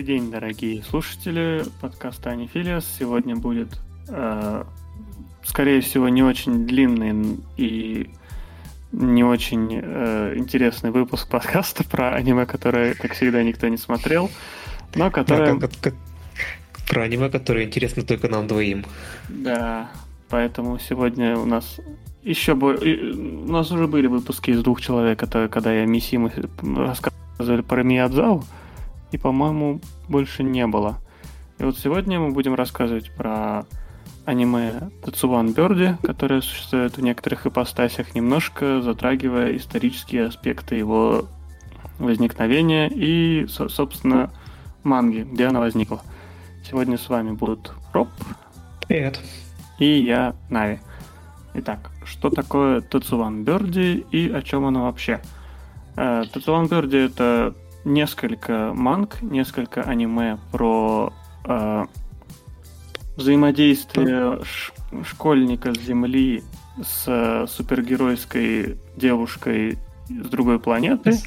Добрый день, дорогие слушатели подкаста Анифилиас. Сегодня будет, э, скорее всего, не очень длинный и не очень э, интересный выпуск подкаста про аниме, которое, как всегда, никто не смотрел, но которое... Да, как, как, про аниме, которое интересно только нам двоим. Да, поэтому сегодня у нас еще бы... У нас уже были выпуски из двух человек, это когда я Мисиму рассказывали про Миядзау, и, по-моему, больше не было. И вот сегодня мы будем рассказывать про аниме Тацуван Бёрди, которое существует в некоторых ипостасях, немножко затрагивая исторические аспекты его возникновения и, собственно, манги, где она возникла. Сегодня с вами будут Роб. Привет. И я, Нави. Итак, что такое Тацуван Бёрди и о чем оно вообще? Э, Тацуван Бёрди это несколько манг, несколько аниме про э, взаимодействие ш- школьника с Земли с э, супергеройской девушкой с другой планеты.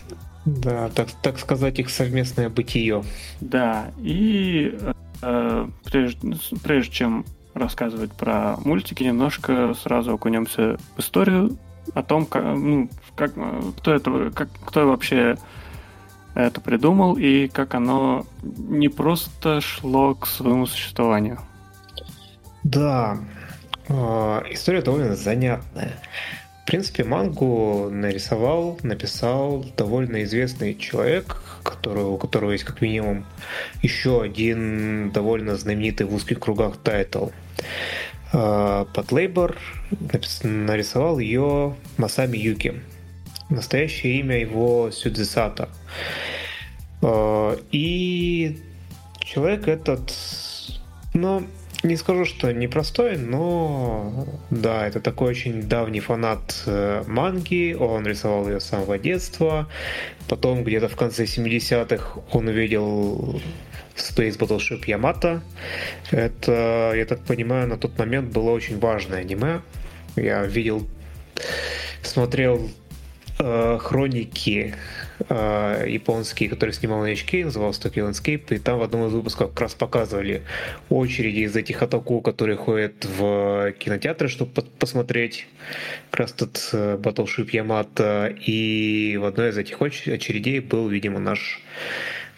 Да, так, так сказать, их совместное бытие. Да, и э, прежде, прежде чем рассказывать про мультики, немножко сразу окунемся в историю о том, как, ну, как, кто это, как, кто вообще это придумал и как оно не просто шло к своему существованию. Да, а, история довольно занятная. В принципе, мангу нарисовал, написал довольно известный человек, который, у которого есть как минимум еще один довольно знаменитый в узких кругах тайтл. Под Лейбор нарисовал ее Масами Юки. Настоящее имя его Сюдзисата. А, и человек этот, ну, не скажу, что непростой, но да, это такой очень давний фанат э, манги, он рисовал ее с самого детства, потом где-то в конце 70-х он увидел Space Battleship Yamato. Это, я так понимаю, на тот момент было очень важное аниме. Я видел, смотрел э, хроники э, японские, которые снимал на HK, назывался Tokyo Landscape, и там в одном из выпусков как раз показывали очереди из этих атаку, которые ходят в кинотеатры, чтобы посмотреть как раз тот э, Battleship Ямато, и в одной из этих очередей был, видимо, наш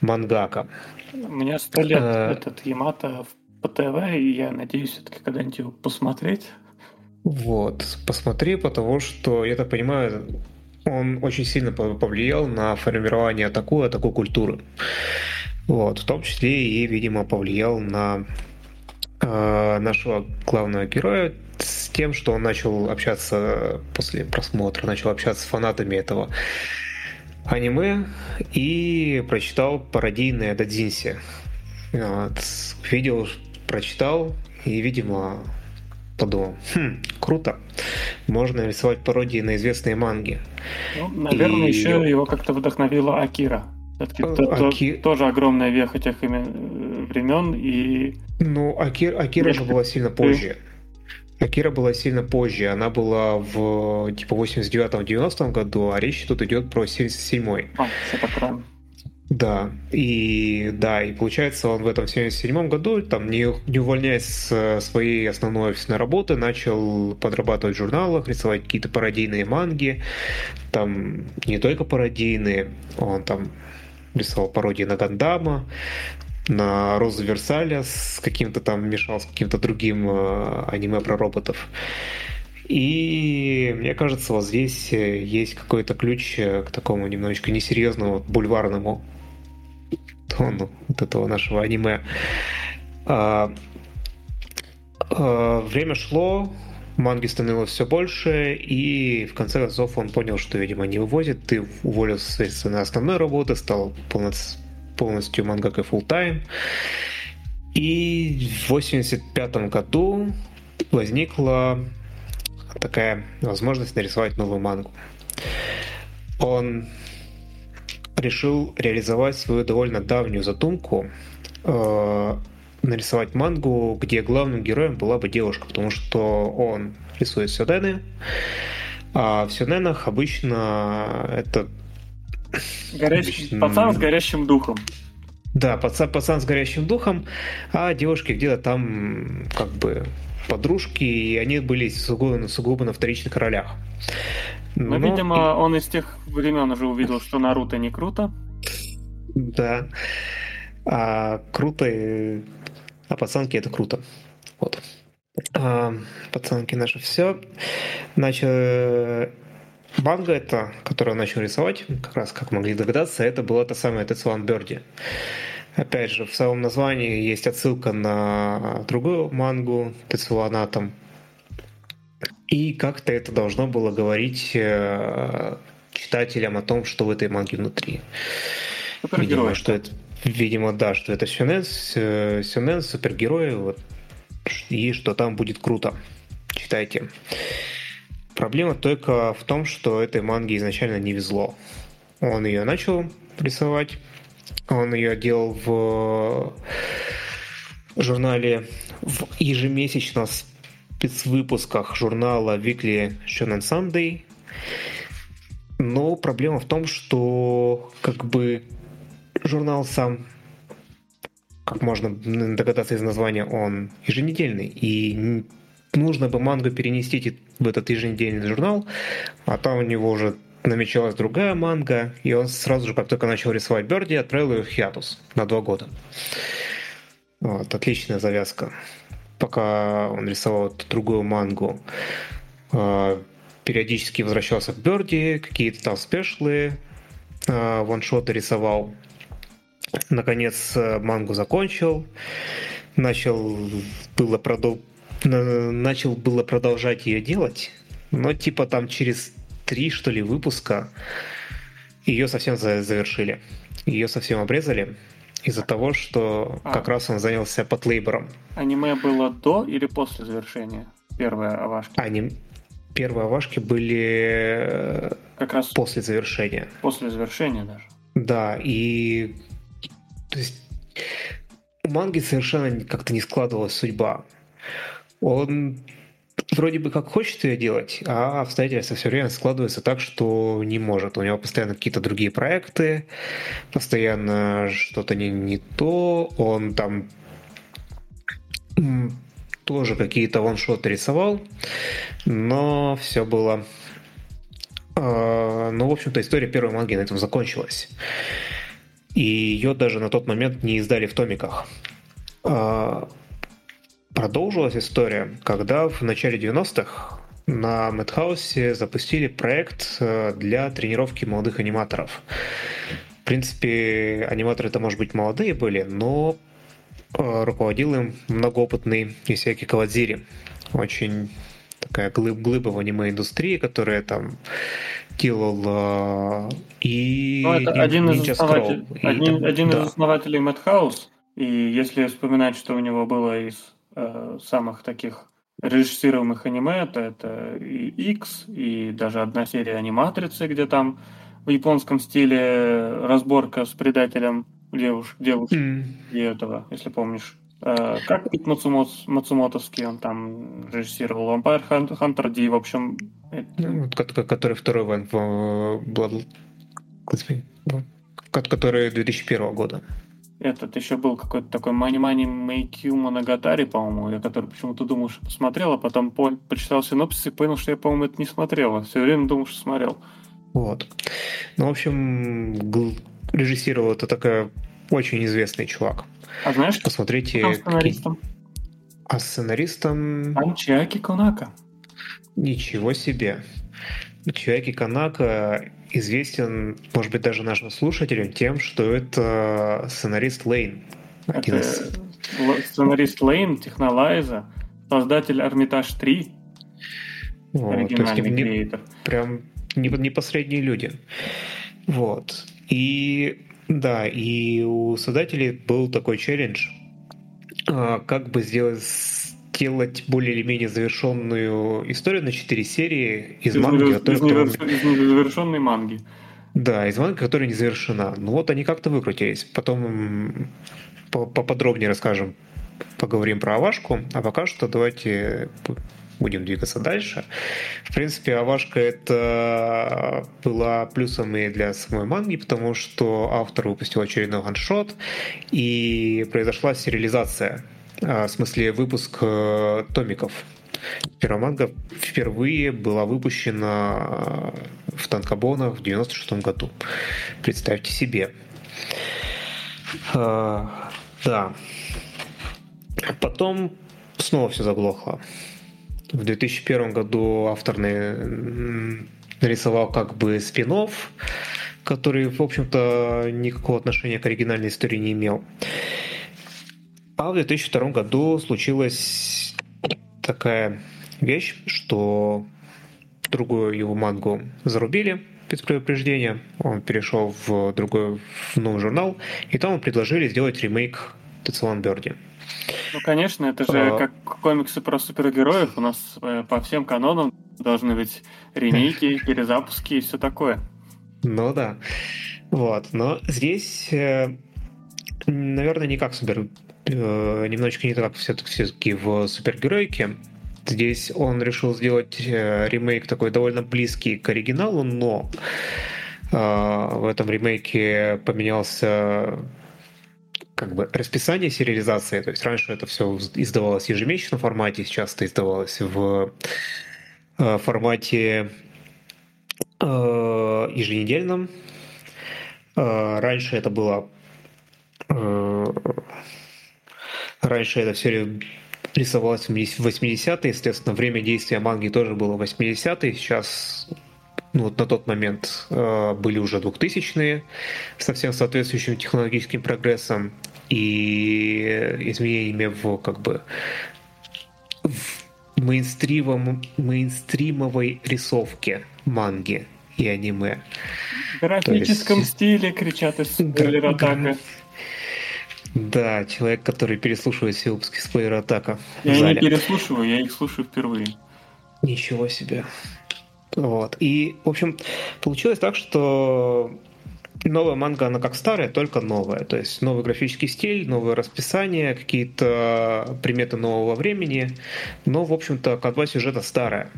мангака. У меня сто лет а... этот Ямато по ТВ, и я надеюсь все-таки когда-нибудь его посмотреть. Вот, посмотри, потому что, я так понимаю, он очень сильно повлиял на формирование такой, такой культуры. Вот, в том числе и, видимо, повлиял на э, нашего главного героя с тем, что он начал общаться после просмотра, начал общаться с фанатами этого аниме и прочитал пародийное Дадзинси. Вот, видел, прочитал и, видимо, подумал, хм, круто, можно рисовать пародии на известные манги. Ну, наверное, и... еще его как-то вдохновила Акира. Все-таки э, Аки... тоже огромная веха тех имен, времен и... Ну, Акир, Акира же была сильно позже. Акира была сильно позже, она была в типа 89-90 году, а речь тут идет про 77-й. А, все так рано. Да, и да, и получается, он в этом 77 году, там не, не увольняясь с своей основной офисной работы, начал подрабатывать в журналах, рисовать какие-то пародийные манги, там не только пародийные, он там рисовал пародии на Гандама, на Розу Версаля с каким-то там мешал с каким-то другим э, аниме про роботов. И мне кажется, вот здесь э, есть какой-то ключ э, к такому немножечко несерьезному бульварному тону вот этого нашего аниме. А, а, время шло, манги становилось все больше, и в конце концов он понял, что, видимо, не вывозит, ты уволился с основной работы, стал полностью, полностью мангакой full time. И в 85 году возникла такая возможность нарисовать новую мангу. Он решил реализовать свою довольно давнюю задумку э, нарисовать мангу, где главным героем была бы девушка, потому что он рисует сюдены, а в сюденах обычно это... Горящий, обычно... Пацан с горящим духом. Да, пацан, пацан с горящим духом, а девушки где-то там как бы подружки, и они были сугубо, сугубо на вторичных ролях. Ну, Но, видимо, он из тех времен уже увидел, что Наруто не круто. Да. А круто, а пацанки это круто. Вот. А, пацанки наши все. Значит, манга это, которую начал рисовать, как раз, как могли догадаться, это была та самая Tetsuan Birdie. Опять же, в самом названии есть отсылка на другую мангу Atom. И как-то это должно было говорить э, читателям о том, что в этой манге внутри. Видимо, что это, видимо, да, что это сюнен, э, сюнен супергерои, вот, и что там будет круто. Читайте. Проблема только в том, что этой манге изначально не везло. Он ее начал рисовать, он ее делал в журнале в ежемесячно спецвыпусках журнала Weekly Shonen Sunday. Но проблема в том, что как бы журнал сам, как можно догадаться из названия, он еженедельный. И нужно бы мангу перенести в этот еженедельный журнал, а там у него уже намечалась другая манга, и он сразу же, как только начал рисовать Берди, отправил ее в хиатус на два года. Вот, отличная завязка. Пока он рисовал другую мангу, а, периодически возвращался к Берди, какие-то там спешлы, а, ваншоты рисовал. Наконец э, мангу закончил, начал было продолжать начал было продолжать ее делать, но типа там через три, что ли, выпуска ее совсем завершили. Ее совсем обрезали из-за того, что а. как раз он занялся подлейбором. Аниме было до или после завершения? Первая авашки? Аним... Первые авашки были э, как раз после завершения. После завершения даже. Да, и то есть у манги совершенно как-то не складывалась судьба он вроде бы как хочет ее делать, а обстоятельства все время складываются так, что не может. У него постоянно какие-то другие проекты, постоянно что-то не, не то, он там тоже какие-то ваншоты рисовал, но все было... Э, ну, в общем-то, история первой манги на этом закончилась. И ее даже на тот момент не издали в томиках. Продолжилась история, когда в начале 90-х на Мэтхаусе запустили проект э, для тренировки молодых аниматоров. В принципе, аниматоры это, может быть, молодые были, но э, руководил им многоопытный Исяки Кавадзири. Очень такая глыб, глыба в аниме-индустрии, которая там делал э, и ну, это один, из, основатель, один, там, один да. из основателей Мэтхаус. И если вспоминать, что у него было из э, самых таких режиссируемых аниме, то это и X, и даже одна серия аниматрицы, где там в японском стиле разборка с предателем девуш, девушки mm. и этого, если помнишь. Э, как Пит Мацумото, Мацумотовский, он там режиссировал Vampire Hunter D, в общем... Ну, который второй в Blood... Который 2001 года этот еще был какой-то такой Money Money Make You Monogatari, по-моему, я который почему-то думал, что посмотрел, а потом по почитал синопсис и понял, что я, по-моему, это не смотрел. Все время думал, что смотрел. Вот. Ну, в общем, режиссировал это такой очень известный чувак. А знаешь, посмотрите. Кто сценаристом? А сценаристом... Анчиаки Конака. Ничего себе. Чуяки Канака известен, может быть, даже нашим слушателям тем, что это сценарист Лейн. Это из... сценарист Лейн, Технолайза, создатель Армитаж 3. Вот, то есть не, прям не, не последние люди. Вот. И да, и у создателей был такой челлендж, а, как бы сделать делать более или менее завершенную историю на 4 серии из, из манги, из, которая... из, из незавершенной манги. Да, из манги, которая не завершена. Ну вот они как-то выкрутились. Потом поподробнее расскажем, поговорим про Авашку. А пока что давайте будем двигаться дальше. В принципе, Авашка это была плюсом и для самой манги, потому что автор выпустил очередной ваншот, и произошла сериализация, в смысле выпуск э, томиков. Первая манга впервые была выпущена в Танкобона в 96 году. Представьте себе. А, да. Потом снова все заглохло. В 2001 году автор нарисовал как бы спин который, в общем-то, никакого отношения к оригинальной истории не имел. А в 2002 году случилась такая вещь, что другую его мангу зарубили без предупреждения. Он перешел в другой в новый журнал, и там предложили сделать ремейк Тецелон Берди. Ну, конечно, это же а... как комиксы про супергероев. У нас э, по всем канонам должны быть ремейки, перезапуски и все такое. Ну да. Вот. Но здесь, э, наверное, не как супер... Э, немножечко не так все-таки, в супергеройке. Здесь он решил сделать ремейк такой довольно близкий к оригиналу, но в этом ремейке поменялся как бы расписание сериализации. То есть раньше это все издавалось в ежемесячном формате, сейчас это издавалось в э, формате э, еженедельном. Э, раньше это было раньше это все рисовалось в 80-е, естественно, время действия манги тоже было 80-е, сейчас ну, вот на тот момент э, были уже 2000-е со всем соответствующим технологическим прогрессом и изменениями в как бы в мейнстримом, мейнстримовой рисовке манги и аниме. В графическом есть... стиле кричат из атака. Да, человек, который переслушивает все выпуски спойлер атака. Я не переслушиваю, я их слушаю впервые. Ничего себе. Вот. И, в общем, получилось так, что новая манга, она как старая, только новая. То есть новый графический стиль, новое расписание, какие-то приметы нового времени. Но, в общем-то, канва сюжета старая.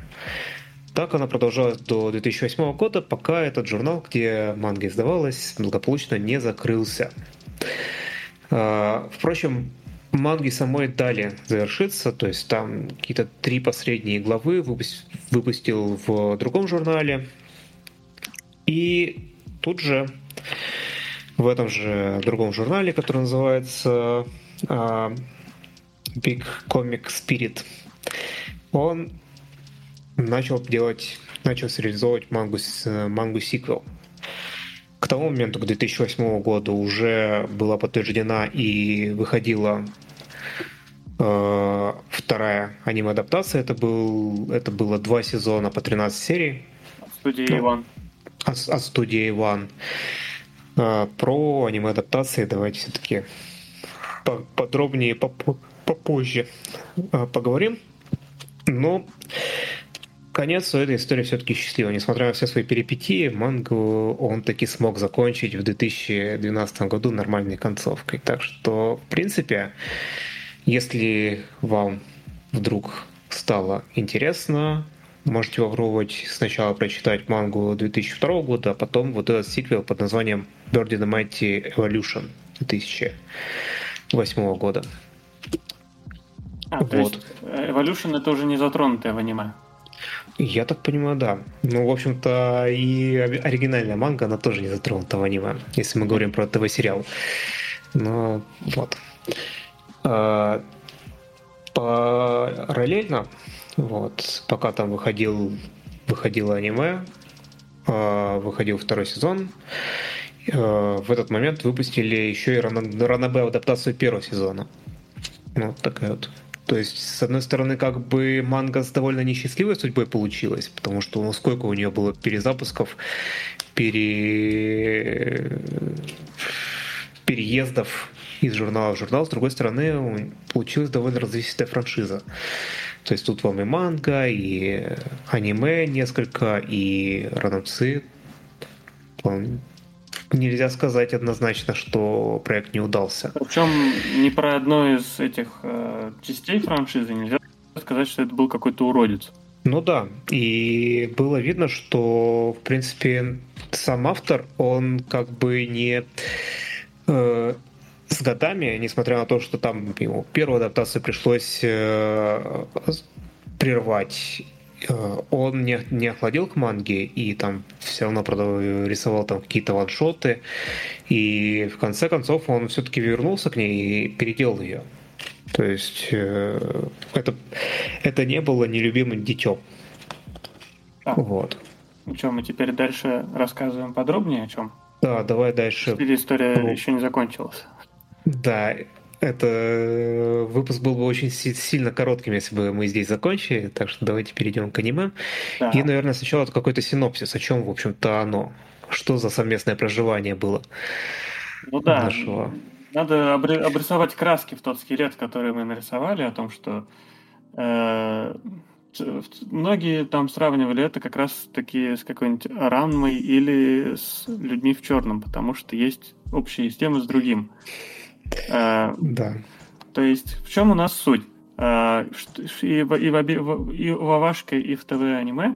Так она продолжалась до 2008 года, пока этот журнал, где манга издавалась, благополучно не закрылся. А, впрочем, манги самой дали завершиться, то есть там какие-то три последние главы выпустил в другом журнале. И тут же в этом же другом журнале, который называется uh, Big Comic Spirit, он начал делать, начал реализовывать мангу, мангу сиквел. К тому моменту, к 2008 году, уже была подтверждена и выходила э, вторая аниме-адаптация. Это, был, это было два сезона по 13 серий. От студии ну, Иван. От, от студии Иван. Э, про аниме-адаптации давайте все-таки подробнее попозже э, поговорим. Но конец у этой истории все-таки счастливый. Несмотря на все свои перипетии, мангу он таки смог закончить в 2012 году нормальной концовкой. Так что, в принципе, если вам вдруг стало интересно, можете попробовать сначала прочитать мангу 2002 года, а потом вот этот сиквел под названием Bird in the Mighty Evolution 2008 года. А, вот. то есть Evolution это уже не затронутое в аниме? Я так понимаю, да. Ну, в общем-то, и оригинальная манга, она тоже не затронута в аниме, если мы говорим про ТВ-сериал. Но вот. А, параллельно, вот, пока там выходил, выходило аниме, а, выходил второй сезон, а, в этот момент выпустили еще и ранобе адаптацию первого сезона. Ну, вот такая вот то есть, с одной стороны, как бы манга с довольно несчастливой судьбой получилась, потому что ну, сколько у нее было перезапусков, пере... переездов из журнала в журнал. С другой стороны, получилась довольно развесистая франшиза. То есть тут вам и манга, и аниме несколько, и раномцы нельзя сказать однозначно, что проект не удался. Причем ни про одну из этих э, частей франшизы нельзя сказать, что это был какой-то уродец. Ну да, и было видно, что, в принципе, сам автор, он как бы не э, с годами, несмотря на то, что там ему первую адаптацию пришлось э, прервать, он не, не охладил к манге и там все равно рисовал там какие-то ваншоты, и в конце концов он все-таки вернулся к ней и переделал ее. То есть э, это, это не было нелюбимым детем. А. Вот. Ну что, мы теперь дальше рассказываем подробнее о чем? Да, давай дальше. История ну, еще не закончилась. Да, это э, выпуск был бы очень сильно коротким, если бы мы здесь закончили, так что давайте перейдем к аниме. Да. И, наверное, сначала какой-то синопсис, о чем, в общем-то, оно. Что за совместное проживание было? Ну да, нашего... надо обрисовать краски в тот скелет, который мы нарисовали, о том, что э, многие там сравнивали это как раз таки с какой-нибудь ранмой или с людьми в черном, потому что есть общие темы с другим. А, да. То есть в чем у нас суть? А, и в, и, в, и в Авашке, и в ТВ-аниме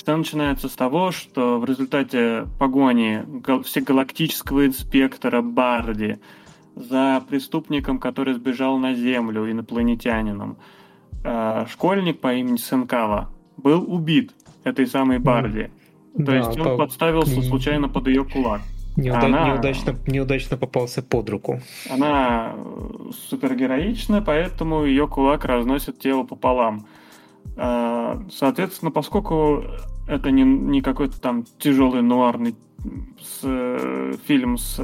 что начинается с того, что в результате погони всегалактического инспектора Барди за преступником, который сбежал на Землю, инопланетянином, а, школьник по имени Сенкава был убит этой самой Барди. То да, есть он по... подставился случайно под ее кулак. Неуда... Она... Неудачно, неудачно попался под руку. Она супергероична, поэтому ее кулак разносит тело пополам. А, соответственно, поскольку это не, не какой-то там тяжелый нуарный с, э, фильм с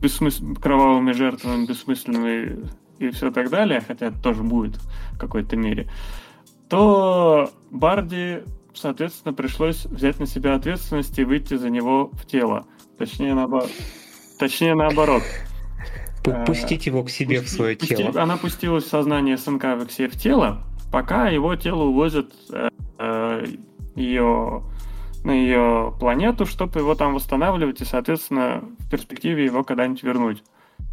бессмыс... кровавыми жертвами, бессмысленными и все так далее, хотя это тоже будет в какой-то мере, то Барди, соответственно, пришлось взять на себя ответственность и выйти за него в тело. Точнее, наоборот. Точнее, наоборот. Пустить его к себе Пусти, в свое пусти, тело. Она пустилась в сознание СНК в себе в тело, пока его тело увозят э, э, ее на ее планету, чтобы его там восстанавливать и, соответственно, в перспективе его когда-нибудь вернуть.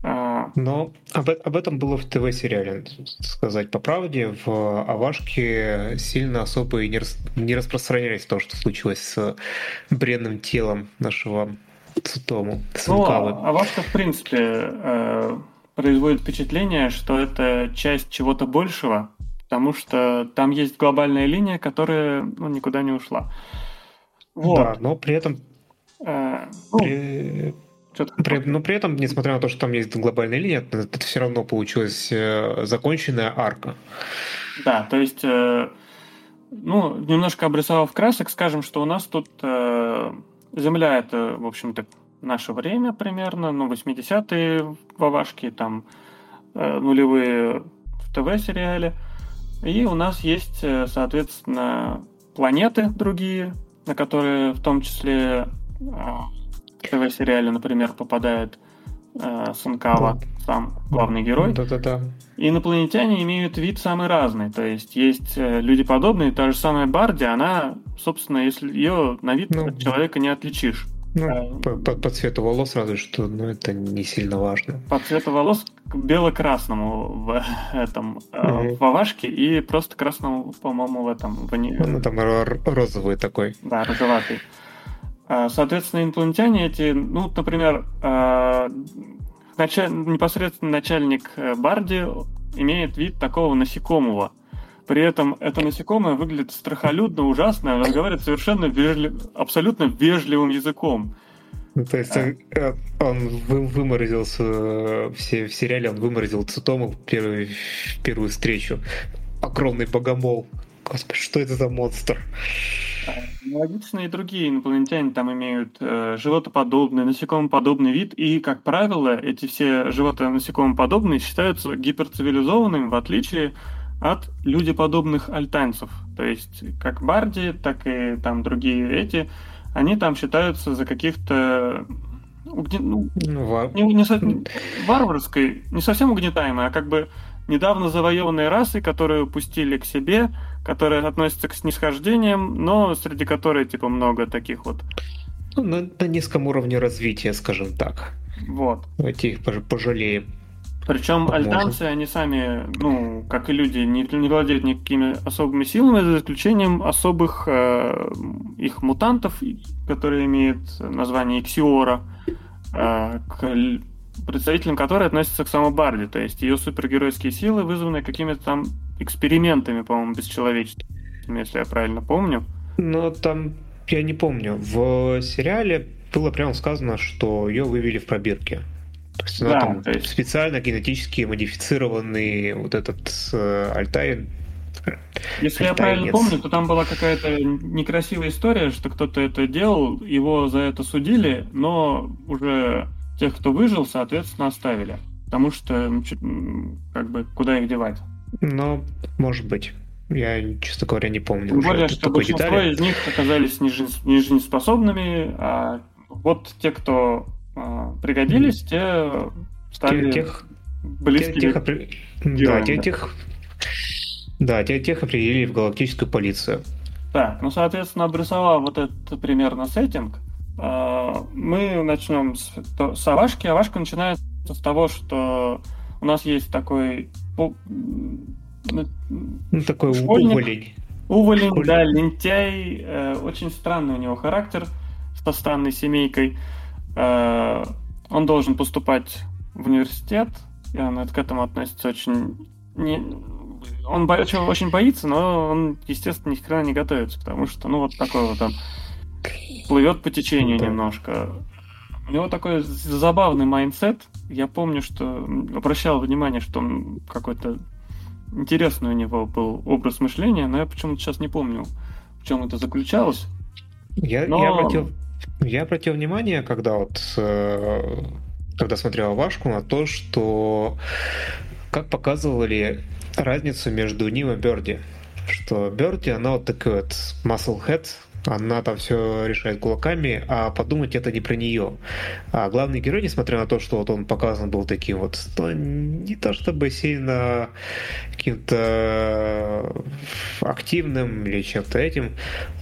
А... Но об, об этом было в ТВ-сериале, сказать по правде. В Авашке сильно особо и не, рас, не распространялись то, что случилось с бренным телом нашего Цутому, Сункавы. Ну, Авашка, в принципе, э, производит впечатление, что это часть чего-то большего, потому что там есть глобальная линия, которая ну, никуда не ушла. Вот. Да, но при этом... Э, ну, при... При, но при этом, несмотря на то, что там есть глобальная линия, это, это все равно получилась э, законченная арка. Да, то есть, э, ну, немножко обрисовав красок, скажем, что у нас тут э, Земля это, в общем-то, наше время примерно, ну, 80-е в Авашке, там э, нулевые в ТВ-сериале. И у нас есть, э, соответственно, планеты другие, на которые в том числе э, в ТВ-сериале, например, попадает э, Санкава, сам главный герой. Да-да-да. Инопланетяне имеют вид самый разный. То есть есть э, люди подобные, та же самая Барди, она, собственно, если ее на вид ну, человека не отличишь. Ну, а, по, по, по цвету волос разве что, но это не сильно важно. По цвету волос бело-красному в этом mm-hmm. в Авашке и просто красному, по-моему, в этом в Ну там розовый такой. Да, розоватый. А, соответственно, инопланетяне эти, ну, например, началь... непосредственно начальник э, Барди имеет вид такого насекомого. При этом это насекомое выглядит страхолюдно, ужасно, он разговаривает совершенно вежли... абсолютно вежливым языком. Ну, то есть он, э, он выморозился все, в сериале, он выморозил Цитому в первую, в первую встречу. Огромный богомол. Господи, что это за монстр? Логично, и другие инопланетяне там имеют э, животоподобный, насекомоподобный вид, и, как правило, эти все животно-насекомоподобные считаются гиперцивилизованными, в отличие от людеподобных альтанцев. То есть, как Барди, так и там другие эти, они там считаются за каких-то ну, ну, не, не, не, варварской, не совсем угнетаемой, а как бы недавно завоеванные расы, которые упустили к себе, которые относятся к снисхождениям, но среди которых типа много таких вот. Ну, на, на низком уровне развития, скажем так. Вот. Давайте их пожалеем. Причем альтанцы, они сами, ну, как и люди, не, не владеют никакими особыми силами, за исключением особых э, их мутантов, которые имеют название Иксиора, э, к представителям которой относятся к самой Барди. То есть ее супергеройские силы вызваны какими-то там экспериментами, по-моему, бесчеловеческими, если я правильно помню. Ну, там, я не помню. В сериале было прямо сказано, что ее вывели в пробирке. То есть она да, там есть... специально генетически модифицированный вот этот э, Альтай. Если я правильно помню, то там была какая-то некрасивая история, что кто-то это делал, его за это судили, но уже тех, кто выжил, соответственно, оставили. Потому что, как бы, куда их девать? Ну, может быть. Я, честно говоря, не помню. Тем более, что большинство детали. из них оказались нежизнеспособными, а вот те, кто а, пригодились, те стали тех, близкими тех, опри... Да, тех, тех, да, тех, тех определили в галактическую полицию. Так, ну, соответственно, обрисовав вот этот примерно сеттинг, мы начнем с, с Авашки. Авашка начинается с того, что у нас есть такой ну, такой школьник, уволень. Уволень, школьник. да, лентяй. Э, очень странный у него характер со странной семейкой. Э, он должен поступать в университет, и он к этому относится очень... Не... Он бо... очень боится, но он, естественно, ни хрена не готовится, потому что, ну, вот такой вот он плывет по течению да. немножко. У него такой забавный mindset. Я помню, что обращал внимание, что он какой-то интересный у него был образ мышления, но я почему-то сейчас не помню, в чем это заключалось. Я, но... я обратил я обратил внимание, когда вот э, когда смотрел Вашку, на то, что как показывали разницу между ним и Берди. Что Берди, она вот такой вот muscle head, она там все решает кулаками, а подумать это не про нее. А главный герой, несмотря на то, что вот он показан был таким вот, то не то чтобы сильно каким-то активным или чем-то этим,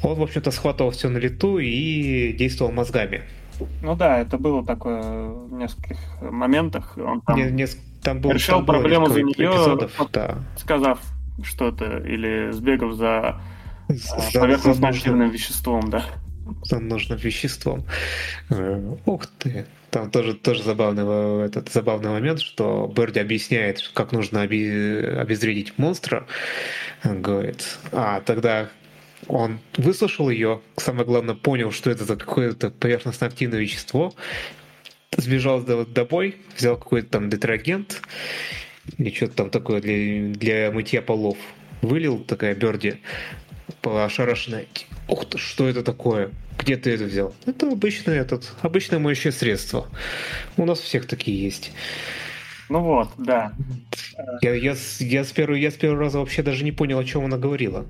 он, в общем-то, схватывал все на лету и действовал мозгами. Ну да, это было такое в нескольких моментах. Он там, не, не, там был, решил там проблему за нее, эпизодов, да. сказав что-то или сбегав за за, поверхностно-активным веществом, да. За нужным веществом. Э, ух ты. Там тоже, тоже забавный, этот забавный момент, что Берди объясняет, как нужно оби, обезвредить монстра. Он говорит, а тогда он выслушал ее, самое главное, понял, что это какое-то поверхностно-активное вещество, сбежал домой, взял какой-то там детергент или что-то там такое для, для мытья полов, вылил такая Берди, ошарашенная. Ух ты, что это такое? Где ты это взял? Это обычное этот, обычное моющее средство. У нас всех такие есть. Ну вот, да. Я, я, я, с первого, я с первого раза вообще даже не понял, о чем она говорила.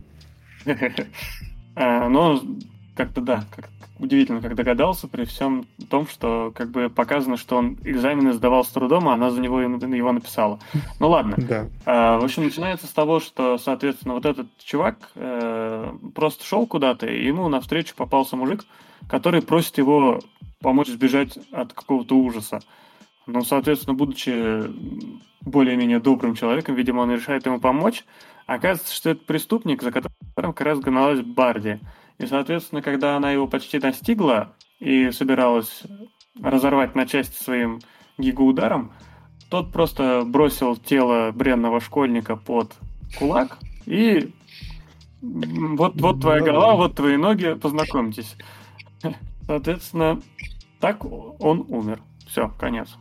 А, ну, как-то да, как удивительно, как догадался, при всем том, что как бы показано, что он экзамены сдавал с трудом, а она за него его написала. Ну ладно. Да. А, в общем, начинается с того, что, соответственно, вот этот чувак э, просто шел куда-то, и ему навстречу попался мужик, который просит его помочь сбежать от какого-то ужаса. Ну, соответственно, будучи более-менее добрым человеком, видимо, он решает ему помочь. Оказывается, что это преступник, за которым как раз гналась Барди. И, соответственно, когда она его почти достигла и собиралась разорвать на части своим гигаударом, тот просто бросил тело бренного школьника под кулак и вот, вот твоя голова, вот твои ноги, познакомьтесь. Соответственно, так он умер. Все, конец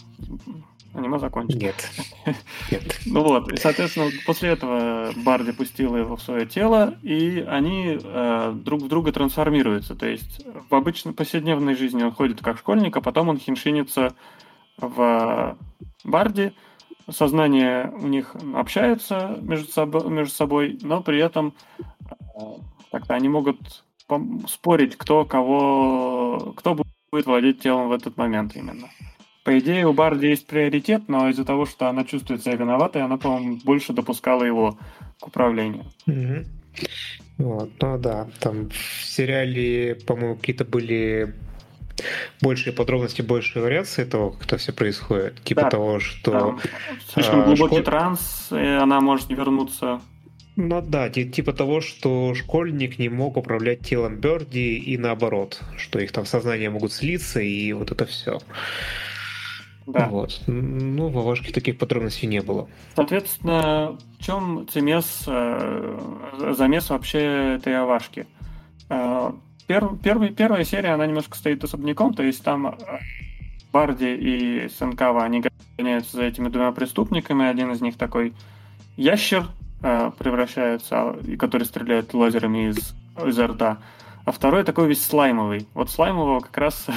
аниме закончено. Нет. Нет. ну вот, и, соответственно, после этого Барди пустила его в свое тело, и они э, друг в друга трансформируются. То есть в обычной повседневной жизни он ходит как школьник, а потом он хиншинится в Барди. Сознание у них общается между собой, между собой но при этом э, как-то они могут спорить, кто кого, кто будет владеть телом в этот момент именно. По идее, у Барди есть приоритет, но из-за того, что она чувствует себя виноватой, она, по-моему, больше допускала его к управлению. Угу. Вот, ну да, там в сериале, по-моему, какие-то были большие подробности, больше вариации того, как это все происходит. Типа Да, того, что... Там слишком а, глубокий школь- транс, и она может не вернуться. Ну да, ти- типа того, что школьник не мог управлять телом Берди и наоборот, что их там сознания могут слиться и вот это все. Да. Вот. Ну, в Авашке таких подробностей не было. Соответственно, в чем цемес, э, замес вообще этой авашки? Э, пер- первый- первая серия, она немножко стоит особняком, то есть там э, Барди и Сенкава, они гоняются за этими двумя преступниками, один из них такой ящер превращается, который стреляет лазерами из, из рта, а второй такой весь слаймовый. Вот слаймового как раз...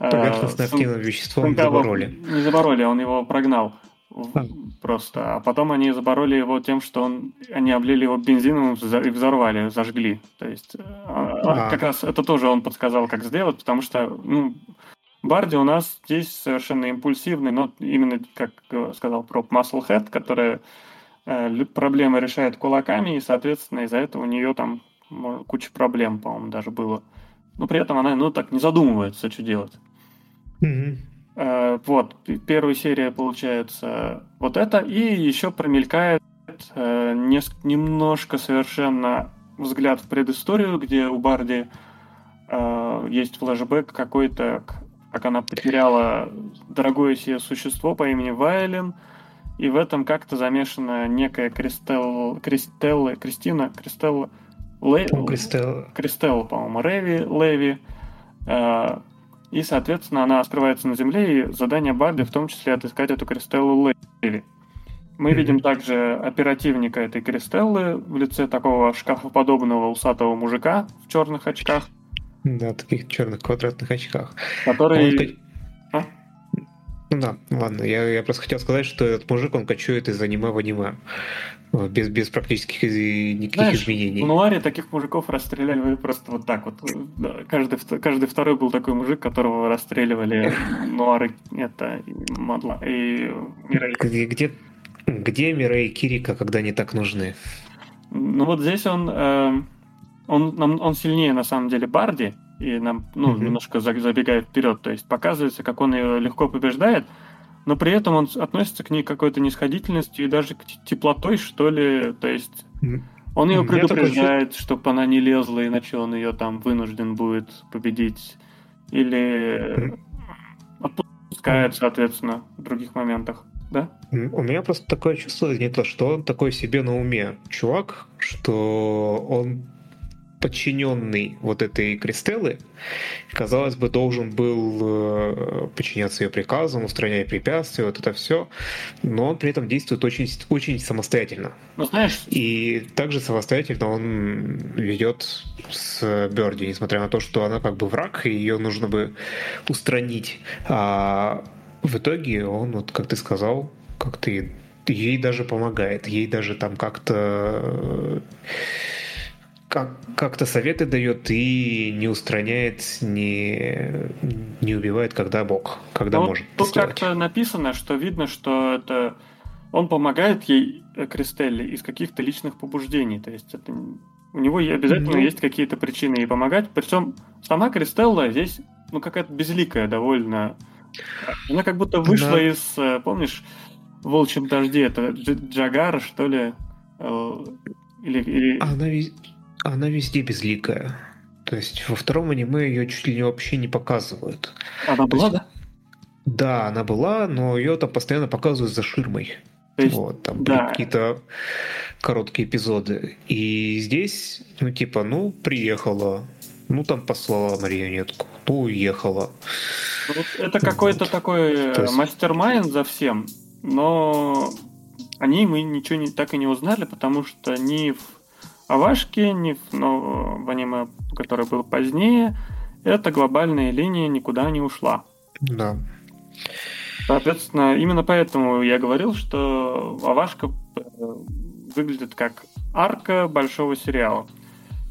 э, Поверхностно Сен- активным веществом забороли. Не забороли, он его прогнал. А. Просто. А потом они забороли его тем, что он, они облили его бензином и взорвали, зажгли. То есть э, а, А. как раз это тоже он подсказал, как сделать, потому что ну, Барди у нас здесь совершенно импульсивный, но именно, как э, сказал Проб, Musclehead, которая э, проблемы решает кулаками, и, соответственно, из-за этого у нее там куча проблем, по-моему, даже было. Но при этом она, ну, так не задумывается, что делать. Мгм. Э, Вот, первая серия получается вот это, и еще промелькает э, нес- немножко совершенно взгляд в предысторию, где у Барди э, есть флешбэк какой-то, как она потеряла дорогое себе существо по имени Вайлен, и в этом как-то замешана некая Кристел, Кристелла, Кристина, Кристелла, Ле- Кристалл- Кристелла, по-моему, Реви, Леви. Э, И, соответственно, она скрывается на Земле, и задание Барди в том числе отыскать эту Кристеллу Леви. Мы видим также оперативника этой Кристеллы в лице такого шкафоподобного усатого мужика в черных очках, Да, таких черных квадратных очках. который... Он А? Ну да, ладно, я, я просто хотел сказать, что этот мужик, он кочует из аниме в аниме. Без, без практических из- никаких Знаешь, изменений. в Нуаре таких мужиков расстреляли просто вот так вот. Каждый, каждый второй был такой мужик, которого расстреливали Нуары это, Мадла, и Мирей. Где, где, Мирей и Кирика, когда они так нужны? Ну вот здесь он, э, он, нам- он сильнее на самом деле Барди, и нам ну, Мгм. немножко за- забегает вперед, то есть показывается, как он ее легко побеждает, но при этом он относится к ней какой-то нисходительностью и даже к теплотой, что ли, то есть он ее меня такое предупреждает, чтобы она не лезла, иначе он ее там вынужден будет победить, или отпускает, соответственно, в других моментах, да? У меня просто такое чувство не то, что он такой себе на уме чувак, что он подчиненный вот этой Кристеллы, казалось бы, должен был э, подчиняться ее приказам, устранять препятствия, вот это все, но он при этом действует очень, очень самостоятельно. Ну, знаешь, И также самостоятельно он ведет с Берди, несмотря на то, что она как бы враг, и ее нужно бы устранить. А в итоге он, вот как ты сказал, как ты ей даже помогает, ей даже там как-то как, как-то советы дает и не устраняет, не, не убивает, когда Бог, когда Ну, вот может тут как-то написано, что видно, что это он помогает ей э, Кристелле из каких-то личных побуждений. То есть это у него обязательно Ну. есть какие-то причины ей помогать. Причем сама Кристелла здесь ну какая-то безликая довольно. Она как будто вышла Она- из, э, помнишь, в волчьем дожде, это Дж- Джагара, что ли? Э, Или, или- Она, она везде безликая. То есть во втором аниме ее чуть ли не вообще не показывают. она была, есть- да? Да, она была, но ее там постоянно показывают за ширмой. То есть, вот, там да. были какие-то короткие эпизоды. И здесь, ну, типа, ну, приехала, ну, там послала марионетку, ну, уехала. Ну, это какой-то Вот. такой э, есть- мастер-майнд за всем, но о ней мы ничего не, так и не узнали, потому что ни в В, но, в аниме, которое было позднее, эта глобальная линия никуда не ушла. Да. Соответственно, именно поэтому я говорил, что Авашка э, выглядит как арка большого сериала.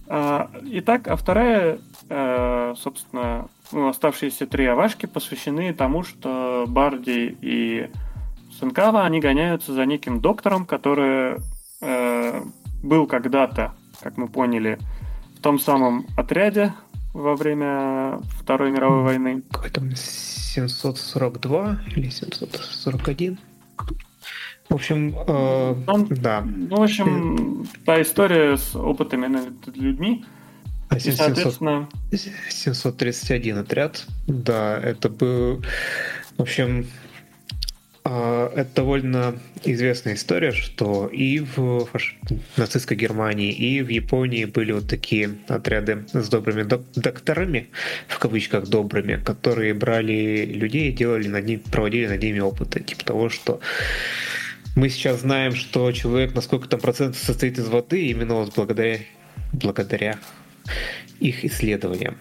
А, Итак, а вторая, э, собственно, ну, оставшиеся три Авашки посвящены тому, что Барди и Сенкава, они гоняются за неким доктором, который э, был когда-то, как мы поняли, в том самом отряде, во время Второй мировой войны. Какой там 742 или 741? В общем, э, Он, да. Ну, в общем, та история с опытами над людьми. А И, 700 соответственно, 731 отряд, да, это был, в общем, это довольно известная история, что и в фаш- нацистской Германии, и в Японии были вот такие отряды с добрыми док- докторами, в кавычках добрыми, которые брали людей и делали над ним, проводили над ними опыты, типа того, что мы сейчас знаем, что человек на сколько там процентов состоит из воды, именно вот благодаря, благодаря их исследованиям.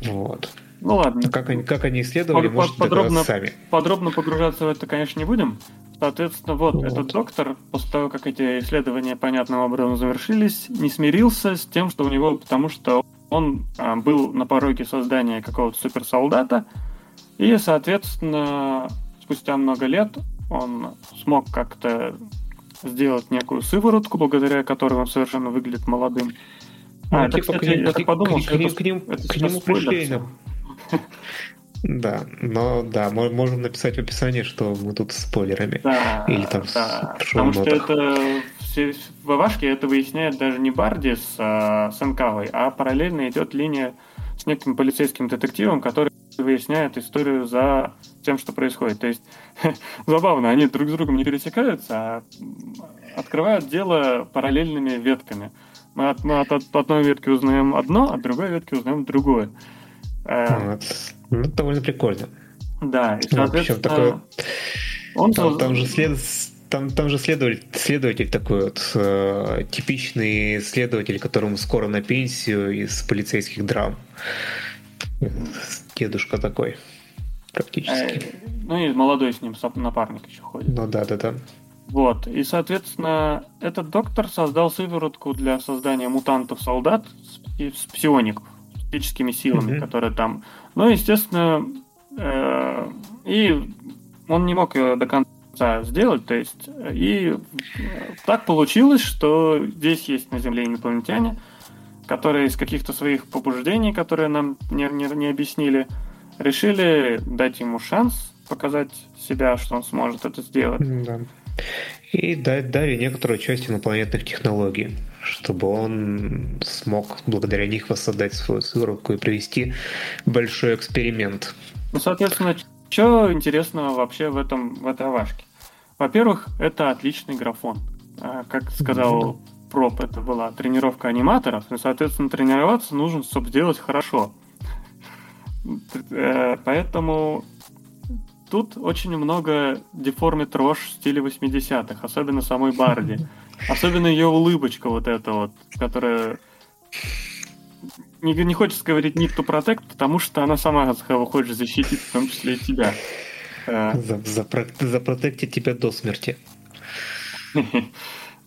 Вот. Ну ладно. Как они, как они исследовали, Под- можете подробно- сами. Подробно погружаться в это, конечно, не будем. Соответственно, вот, Вот. этот доктор, после того, как эти исследования понятным образом завершились, не смирился с тем, что у него, потому что он а, был на пороге создания какого-то суперсолдата, и, соответственно, спустя много лет он смог как-то сделать некую сыворотку, благодаря которой он совершенно выглядит молодым. Ну, А, это, типа, кстати, к ним- я так к- подумал, к что ним- это- к ним- это к нему пришли. Да, но да, мо- можем написать в описании, что мы тут с спойлерами. Да, Или там да, с потому что это все, в Авашке это выясняет даже не Барди с, а, с Энкавой, а параллельно идет линия с неким полицейским детективом, который выясняет историю за тем, что происходит. То есть забавно, они друг с другом не пересекаются, а открывают дело параллельными ветками. Мы от, мы от- от одной ветки узнаем одно, от другой ветки узнаем другое. Ну, это довольно прикольно. Да, и Ну, соответственно, такое- он Там, же след... Там, там же следователь, следователь такой вот э, типичный следователь, которому скоро на пенсию из полицейских драм. Дедушка такой, практически. Э, Ну и молодой с ним напарник еще ходит. Ну да, да, да. Вот. И, соответственно, этот доктор создал сыворотку для создания мутантов-солдат с псиоников, с психическими силами, Мгм. которые там. Ну, естественно, э, и он не мог ее до конца сделать, то есть, и э, так получилось, что здесь есть на Земле инопланетяне, которые из каких-то своих побуждений, которые нам не, не, не объяснили, решили дать ему шанс показать себя, что он сможет это сделать. Да. И дать дали некоторую часть инопланетных технологий, чтобы он смог благодаря них воссоздать свою сыворотку и провести большой эксперимент. Ну, соответственно, что интересного вообще в этом в этой авашке? Во-первых, это отличный графон. А, Как сказал Проб, это была тренировка аниматоров, и, соответственно, тренироваться нужно, чтобы сделать хорошо. Э, Поэтому тут очень много деформит рожь в стиле 80-х, особенно самой Барди. Особенно ее улыбочка вот эта вот, которая... Не, не хочется говорить need to protect, потому что она сама хочет защитить, в том числе и тебя. Э, За, запротектить запротектить тебя до смерти.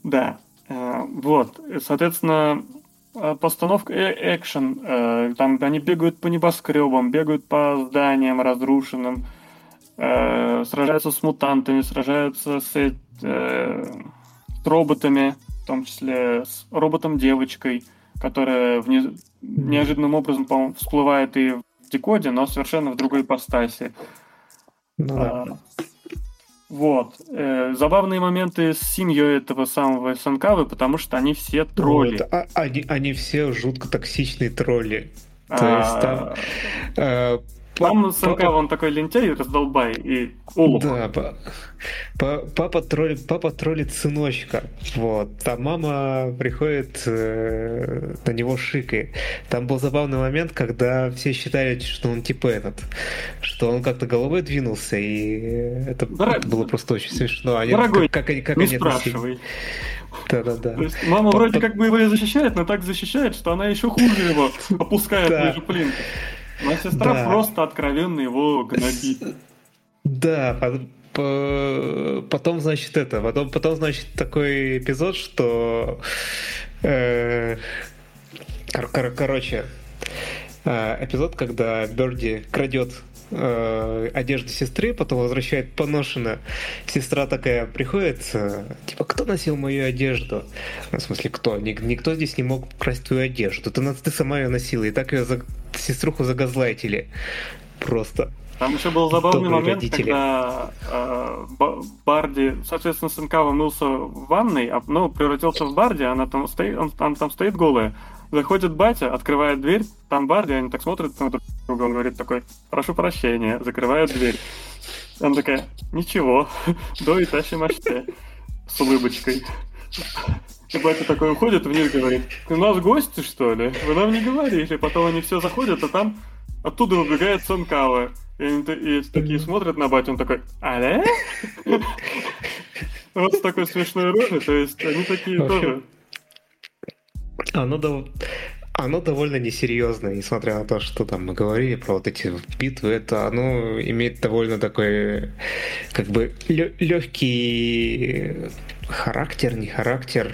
Да. Э, Вот. Соответственно, э, постановка экшен. Там они бегают по небоскребам, бегают по зданиям разрушенным, сражаются с мутантами, сражаются с роботами, в том числе с роботом-девочкой, которая вне- неожиданным образом, по-моему, всплывает и в декоде, но совершенно в другой ипостаси. Ну да. А, Вот. Э, Забавные моменты с семьей этого самого Санкавы, потому что они все тролли. Вот, а- они, они все жутко токсичные тролли. То А, есть там... э, папа- Санкава, он такой лентяй, раздолбай и олух. Да, па- па- папа, троллит, папа троллит сыночка. Вот. А мама приходит э, на него шикает. Там был забавный момент, когда все считали, что он типа этот, что он как-то головой двинулся, и это, Дорог- это было просто очень смешно. Они, Дорогой, как, как они, как Не они спрашивай. Да-да-да. То есть мама По- вроде как бы его и защищает, но так защищает, что она еще хуже его опускает Да. ниже плинтуса. Но сестра Да. просто откровенно его гнобит. Да, по- по- потом, значит, это, потом, потом, значит, такой эпизод, что, э, кор- кор- короче, э, эпизод, когда Берди крадет э, одежду сестры, потом возвращает поношено. Сестра такая приходит, э, типа, кто носил мою одежду? Ну, в смысле, кто? Ник- никто здесь не мог красть твою одежду. Ты, ты сама ее носила, и так ее за... сеструху загазлайтили. Просто. Там еще был забавный момент, родители. когда э, Барди, соответственно, сынка мылся в ванной, а, ну, превратился в Барди, она там стоит, он, он там стоит голая. Заходит батя, открывает дверь, там Барди, они так смотрят на друг друга, он говорит такой, прошу прощения, закрывает дверь. Она такая, ничего, до и тащи мачте, с улыбочкой. И батя такой уходит вниз, говорит, у нас гости, что ли? Вы нам не говорили. Потом они все заходят, а там оттуда убегает Сонкава. И, и, и такие смотрят на батю, он такой, аля? Вот с такой смешной рожей, то есть они такие тоже. Оно, дов... оно довольно несерьезное, несмотря на то, что там мы говорили про вот эти битвы, это оно имеет довольно такой, как бы, легкий характер, не характер.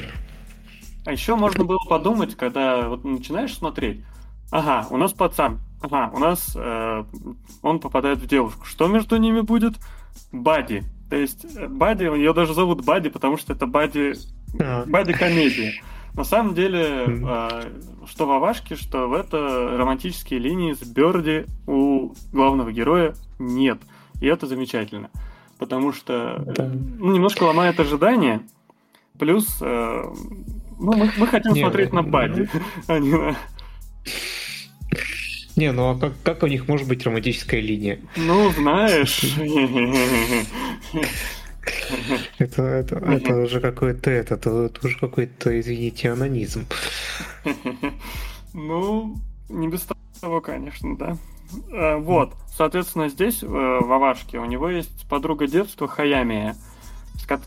А еще можно было подумать, когда вот начинаешь смотреть, ага, у нас пацан, Ага, у нас э, он попадает в девушку. Что между ними будет? Бади. То есть э, Бади, ее даже зовут Бади, потому что это Бади, а. Бади комедия. На самом деле, э, что в Авашке, что в это романтические линии с Берди у главного героя нет. И это замечательно. Потому что ну, немножко ломает ожидания. Плюс э, ну, мы, мы хотим не, смотреть на Бади, а не на не, ну а как, как у них может быть романтическая линия? Ну, знаешь. Это, это, это уже какой-то это, это уже какой-то, извините, анонизм. Ну, не без того, конечно, да. А, вот, соответственно, здесь, э, в Авашке, у него есть подруга детства Хаямия,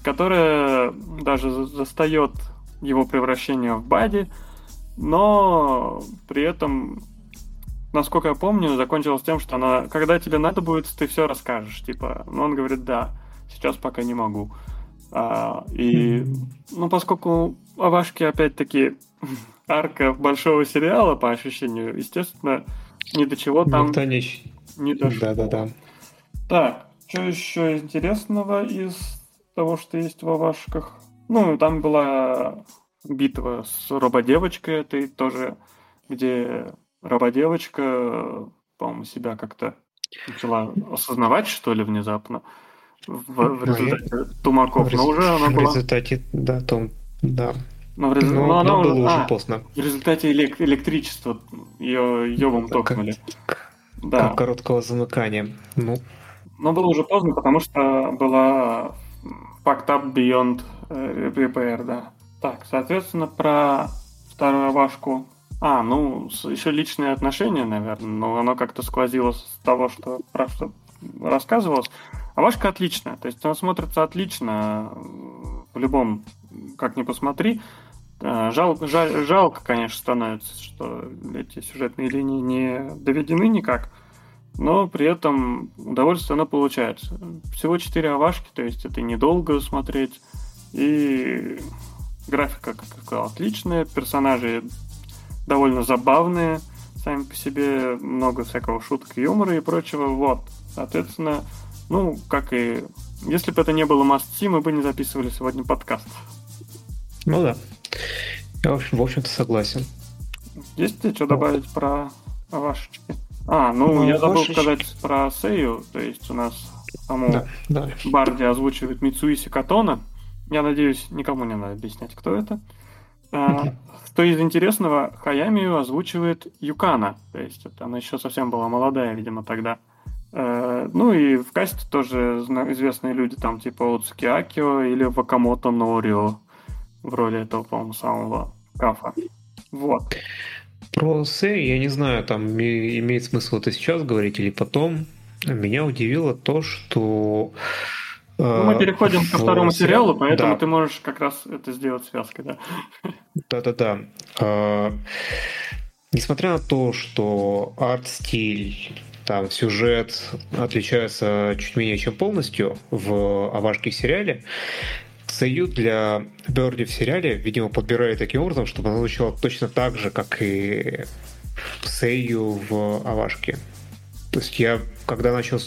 которая даже застает его превращение в Бади, но при этом насколько я помню, закончилось тем, что она, когда тебе надо будет, ты все расскажешь. Типа, ну он говорит, да, сейчас пока не могу. А, и, ну, поскольку Авашки, опять-таки, арка большого сериала, по ощущению, естественно, ни до чего там Никто не... не дошло. Да-да-да. Так, что еще интересного из того, что есть в Авашках? Ну, там была битва с рободевочкой этой тоже, где рабодевочка, по-моему, себя как-то начала осознавать, что ли, внезапно в, в результате ну, Тумаков. В, но уже она была... В результате, да, том, да. Но, в рез... но, но она было уже а, поздно. В результате элек... электричества ее ёбом токнули. Как... Да. Как короткого замыкания. Ну. Но было уже поздно, потому что была Packed Up Beyond э, Repair, да. Так, соответственно, про вторую вашку а, ну, еще личные отношения, наверное, но оно как-то сквозило с того, что про что рассказывалось. А Вашка отличная, то есть она смотрится отлично в любом, как ни посмотри. Э, жалко, жаль, жалко, конечно, становится, что эти сюжетные линии не доведены никак, но при этом удовольствие оно получается. Всего 4 овашки, то есть это недолго смотреть, и графика, как я сказал, отличная, персонажи довольно забавные, сами по себе много всякого шуток, юмора и прочего. Вот, соответственно, ну, как и... Если бы это не было must мы бы не записывали сегодня подкаст. Ну да. Я, в, общем, в общем-то, согласен. Есть тебе что добавить про вашечки? А, ну, ну я забыл вашечки. сказать про Сею, то есть у нас саму да, да. Барди озвучивает Мицуиси Катона. Я надеюсь, никому не надо объяснять, кто это. А, что из интересного, Хаямию озвучивает Юкана. То есть это она еще совсем была молодая, видимо, тогда. Э, ну и в касте тоже известные люди, там типа Оцуки Акио или Вакамото Норио в роли этого, по-моему, самого Кафа. Вот. Про Сэй, я не знаю, там имеет смысл это сейчас говорить или потом. Меня удивило то, что ну, мы переходим ко второму сериалу, поэтому да. ты можешь как раз это сделать связкой, да? Да-да-да. А, несмотря на то, что арт-стиль, там сюжет отличается чуть менее чем полностью в Авашке сериале, Сою для Берди в сериале, видимо, подбирали таким образом, чтобы она звучала точно так же, как и Сею в Авашке. То есть я когда начал...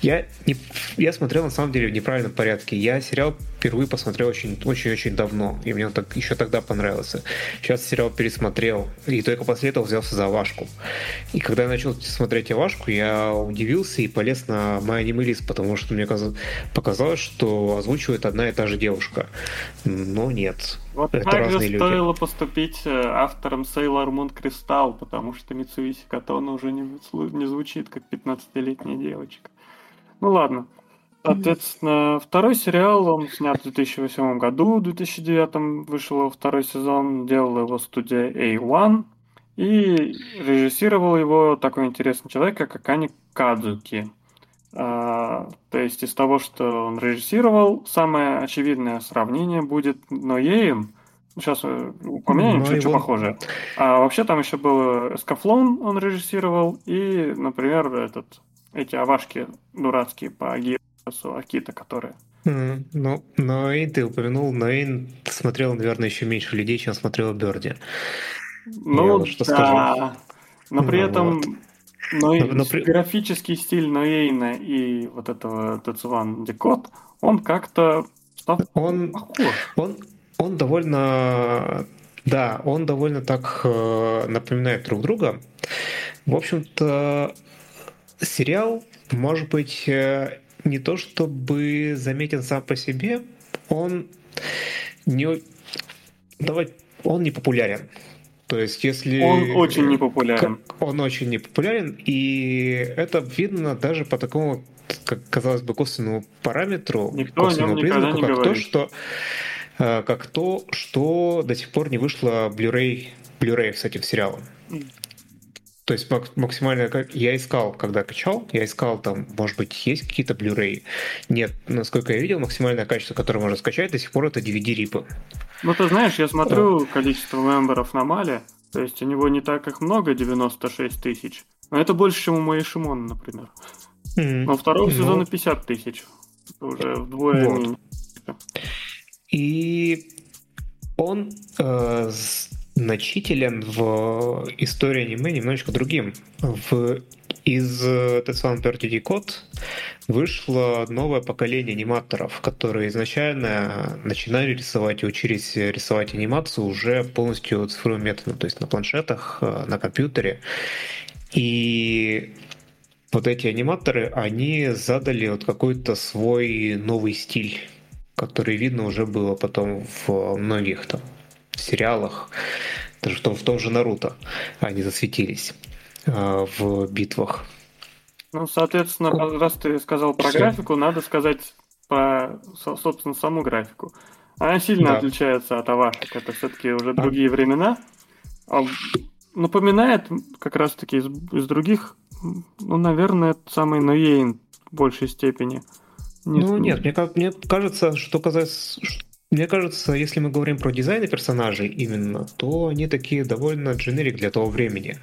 Я, не... я смотрел, на самом деле, в неправильном порядке. Я сериал впервые посмотрел очень-очень-очень давно, и мне он так, еще тогда понравился. Сейчас сериал пересмотрел, и только после этого взялся за Вашку. И когда я начал смотреть Вашку, я удивился и полез на мой аниме-лист, потому что мне показалось, что озвучивает одна и та же девушка. Но нет. Вот это так же люди. стоило поступить э, автором Sailor Moon Crystal, потому что Мицуиси Катона уже не, не звучит как 15-летняя девочка. Ну ладно. Соответственно, второй сериал, он снят в 2008 году, в 2009 вышел его второй сезон, делала его студия A1, и режиссировал его такой интересный человек, как Акани Кадзуки. А, то есть из того, что он режиссировал, самое очевидное сравнение будет Ноеем. Сейчас э, упомянем, что, его... что похоже. А вообще там еще был Эскафлон он режиссировал, и, например, этот, эти авашки дурацкие по Гиру Акита, которые. Mm, ну, Ноэйн ты упомянул, Ноэйн смотрел, наверное, еще меньше людей, чем смотрел Берди. Ну, вот что да. Скажу. Но при ну, этом вот. но, но, но при... графический стиль Ноэйна и вот этого Тецуан Декот, он как-то он, он, он довольно да, он довольно так э, напоминает друг друга. В общем-то, сериал, может быть, э, не то чтобы заметен сам по себе, он не, давай, он не популярен. То есть, если... Он очень непопулярен. Он очень непопулярен, и это видно даже по такому, как казалось бы, косвенному параметру, Никто косвенному признаку, как говорит. то, что э, как то, что до сих пор не вышло Blu-ray, Blu-ray с этим сериалом. То есть максимально, как я искал, когда качал, я искал там, может быть, есть какие-то Blu-ray. Нет, насколько я видел, максимальное качество, которое можно скачать, до сих пор это DVD-рипы. Ну, ты знаешь, я смотрю количество мемберов на Мале, то есть у него не так их много, 96 тысяч. Но это больше, чем у моей Шимона, например. Mm-hmm. Но второго ну... сезона 50 тысяч. Уже вдвое вот. И он э, значителен в истории аниме немножечко другим. В, из Tetsuan Birthday Code вышло новое поколение аниматоров, которые изначально начинали рисовать и учились рисовать анимацию уже полностью цифровым методом, то есть на планшетах, на компьютере. И вот эти аниматоры, они задали вот какой-то свой новый стиль, который видно уже было потом в многих там сериалах, даже в том, в том же Наруто они засветились э, в битвах. Ну, соответственно, раз ты сказал про Все. графику, надо сказать про, собственно, саму графику. Она сильно да. отличается от Авашек. Это все-таки уже другие а. времена. Напоминает как раз-таки из, из других, ну, наверное, самый Ноейн в большей степени. Не ну, нет, мне, мне кажется, что касается, мне кажется, если мы говорим про дизайны персонажей именно, то они такие довольно дженерик для того времени.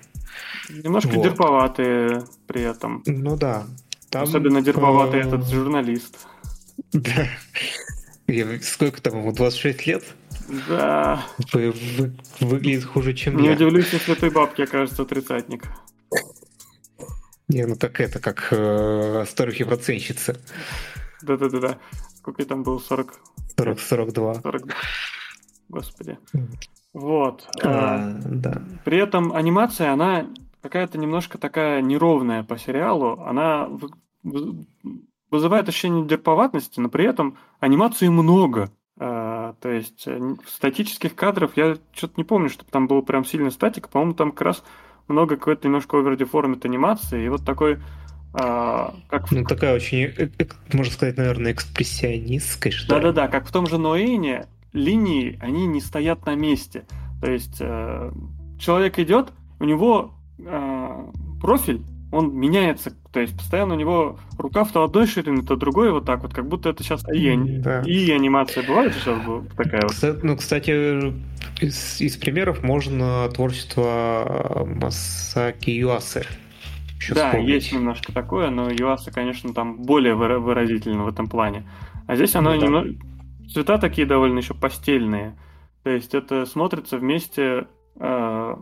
Немножко вот. дерповатые при этом. Ну да. Там, Особенно дерповатый э... этот журналист. Да. Сколько там ему, 26 лет? Да. Вы, вы, выглядит хуже, чем Не я. удивлюсь, если той бабке окажется тридцатник. Не, ну так это, как э, старухи процентщица. Да-да-да-да. Сколько там было? 40... 40, 42. 42. Господи. Вот. А, а, да. При этом анимация, она какая-то немножко такая неровная по сериалу. Она вызывает ощущение дерповатности, но при этом анимации много. А, то есть э, статических кадров я что-то не помню, чтобы там было прям сильно статика. По-моему, там как раз много какой-то немножко овердеформит анимации. И вот такой а, как ну, такая очень, э, э, можно сказать, наверное, экспрессионистская, что Да-да-да, как в том же Ноэне, линии, они не стоят на месте. То есть э, человек идет, у него э, профиль, он меняется, то есть постоянно у него рукав то одной ширины, то другой, вот так вот, как будто это сейчас и, да. и анимация бывает сейчас такая вот. Ну, кстати, из, из примеров можно творчество Масаки Юасы еще Да, вспомнить. есть немножко такое, но Юаса, конечно, там более выразительно в этом плане. А здесь оно ну, да. немного... Цвета такие довольно еще постельные. То есть это смотрится вместе э,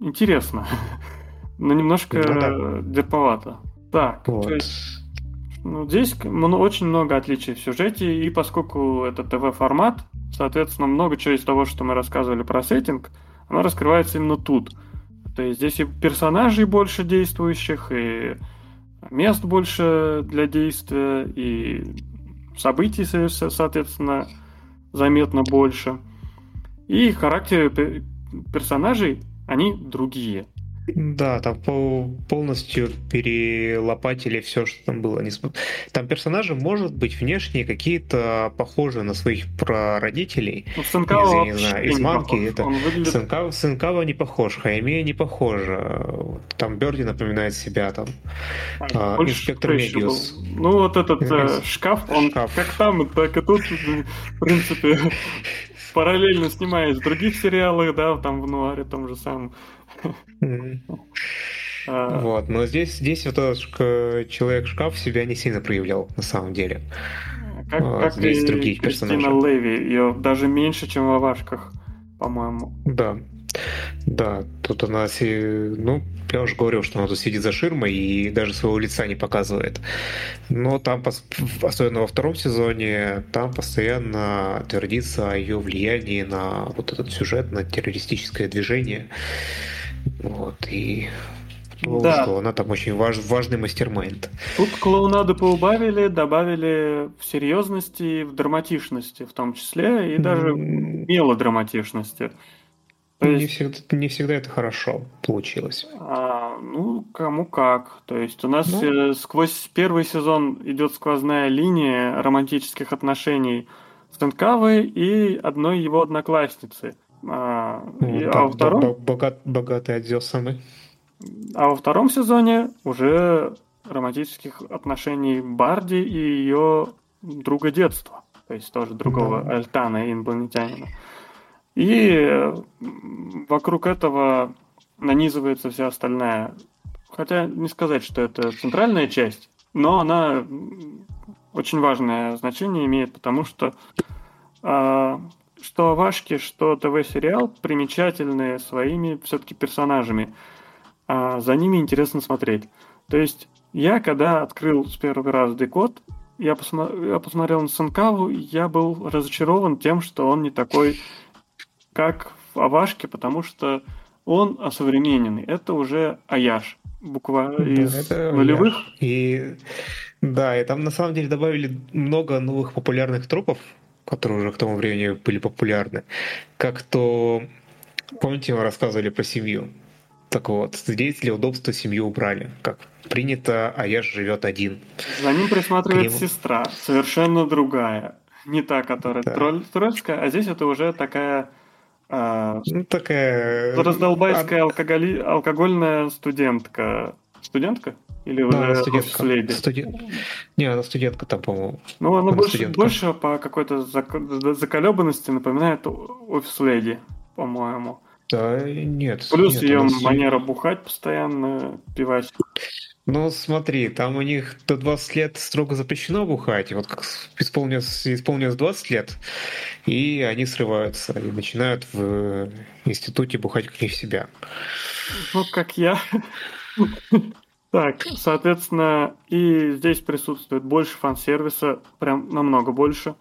интересно, но немножко ну, да. дерповато. Так, вот. то есть, ну, здесь очень много отличий в сюжете, и поскольку это ТВ-формат, соответственно, много чего из того, что мы рассказывали про сеттинг, оно раскрывается именно тут. То есть здесь и персонажей больше действующих, и мест больше для действия, и событий, соответственно, заметно больше. И характеры персонажей, они другие. Да, там полностью перелопатили все, что там было. Там персонажи, может быть, внешне какие-то похожи на своих прародителей. Ну, Сенкава из, не знаю, из манки. Это... выглядит... Сенкава, Сенкава не похож, Хайме не похожа. Там Берди напоминает себя там. А, инспектор Мебиус. Ну, вот этот э, шкаф, он шкаф. как там, так и тут, в принципе, параллельно снимаясь в других сериалах, да, там в Нуаре том же самом. А. Вот, но здесь, здесь вот этот человек-шкаф себя не сильно проявлял на самом деле. Как, вот, как здесь и другие Кристина персонажи. Леви, ее даже меньше, чем в Авашках, по-моему. Да, да, тут она, ну, я уже говорил, что она тут сидит за ширмой и даже своего лица не показывает. Но там, особенно во втором сезоне, там постоянно твердится о ее влиянии на вот этот сюжет, на террористическое движение. Вот, и да. что она там очень важ, важный мастер-майнд. Тут клоунаду поубавили, добавили в серьезности, в драматичности в том числе, и даже mm. мелодраматичности. То есть... не, всегда, не всегда это хорошо получилось. А, ну, кому как. То есть у нас ну... э, сквозь первый сезон идет сквозная линия романтических отношений с Тенкавой и одной его одноклассницы. А, и, а во втором... Богат, богатый отзесаны. А во втором сезоне уже романтических отношений Барди и ее друга детства. То есть тоже другого да. Альтана, инопланетянина. И вокруг этого нанизывается вся остальная. Хотя не сказать, что это центральная часть, но она очень важное значение имеет, потому что э, что Авашки, что ТВ-сериал примечательные своими все-таки персонажами. А за ними интересно смотреть. То есть я, когда открыл с первого раза декод, я, посмотр... я посмотрел на Санкаву, я был разочарован тем, что он не такой как в Авашке, потому что он осовремененный. Это уже Аяш, буква из нулевых. И да, и там на самом деле добавили много новых популярных тропов, которые уже к тому времени были популярны. Как то, помните, мы рассказывали про семью. Так вот, здесь для удобства семью убрали. Как принято, Аяш живет один. За ним присматривает нему... сестра, совершенно другая. Не та, которая да. тролль, тролльская, а здесь это уже такая а, ну, такая... Раздолбайская алкоголи... алкогольная студентка. Студентка? Или да, уже студентка. Леди? Студен... Не, она студентка там, по-моему. Ну, она, она больше, больше по какой-то зак... заколебанности напоминает офис леди, по-моему. Да, нет. Плюс нет, ее манера бухать постоянно, пивать. Ну, смотри, там у них до 20 лет строго запрещено бухать. И вот как исполнилось, исполнилось 20 лет, и они срываются и начинают в институте бухать как не в себя. Ну, как я. Так, соответственно, и здесь присутствует больше фан-сервиса, прям намного больше.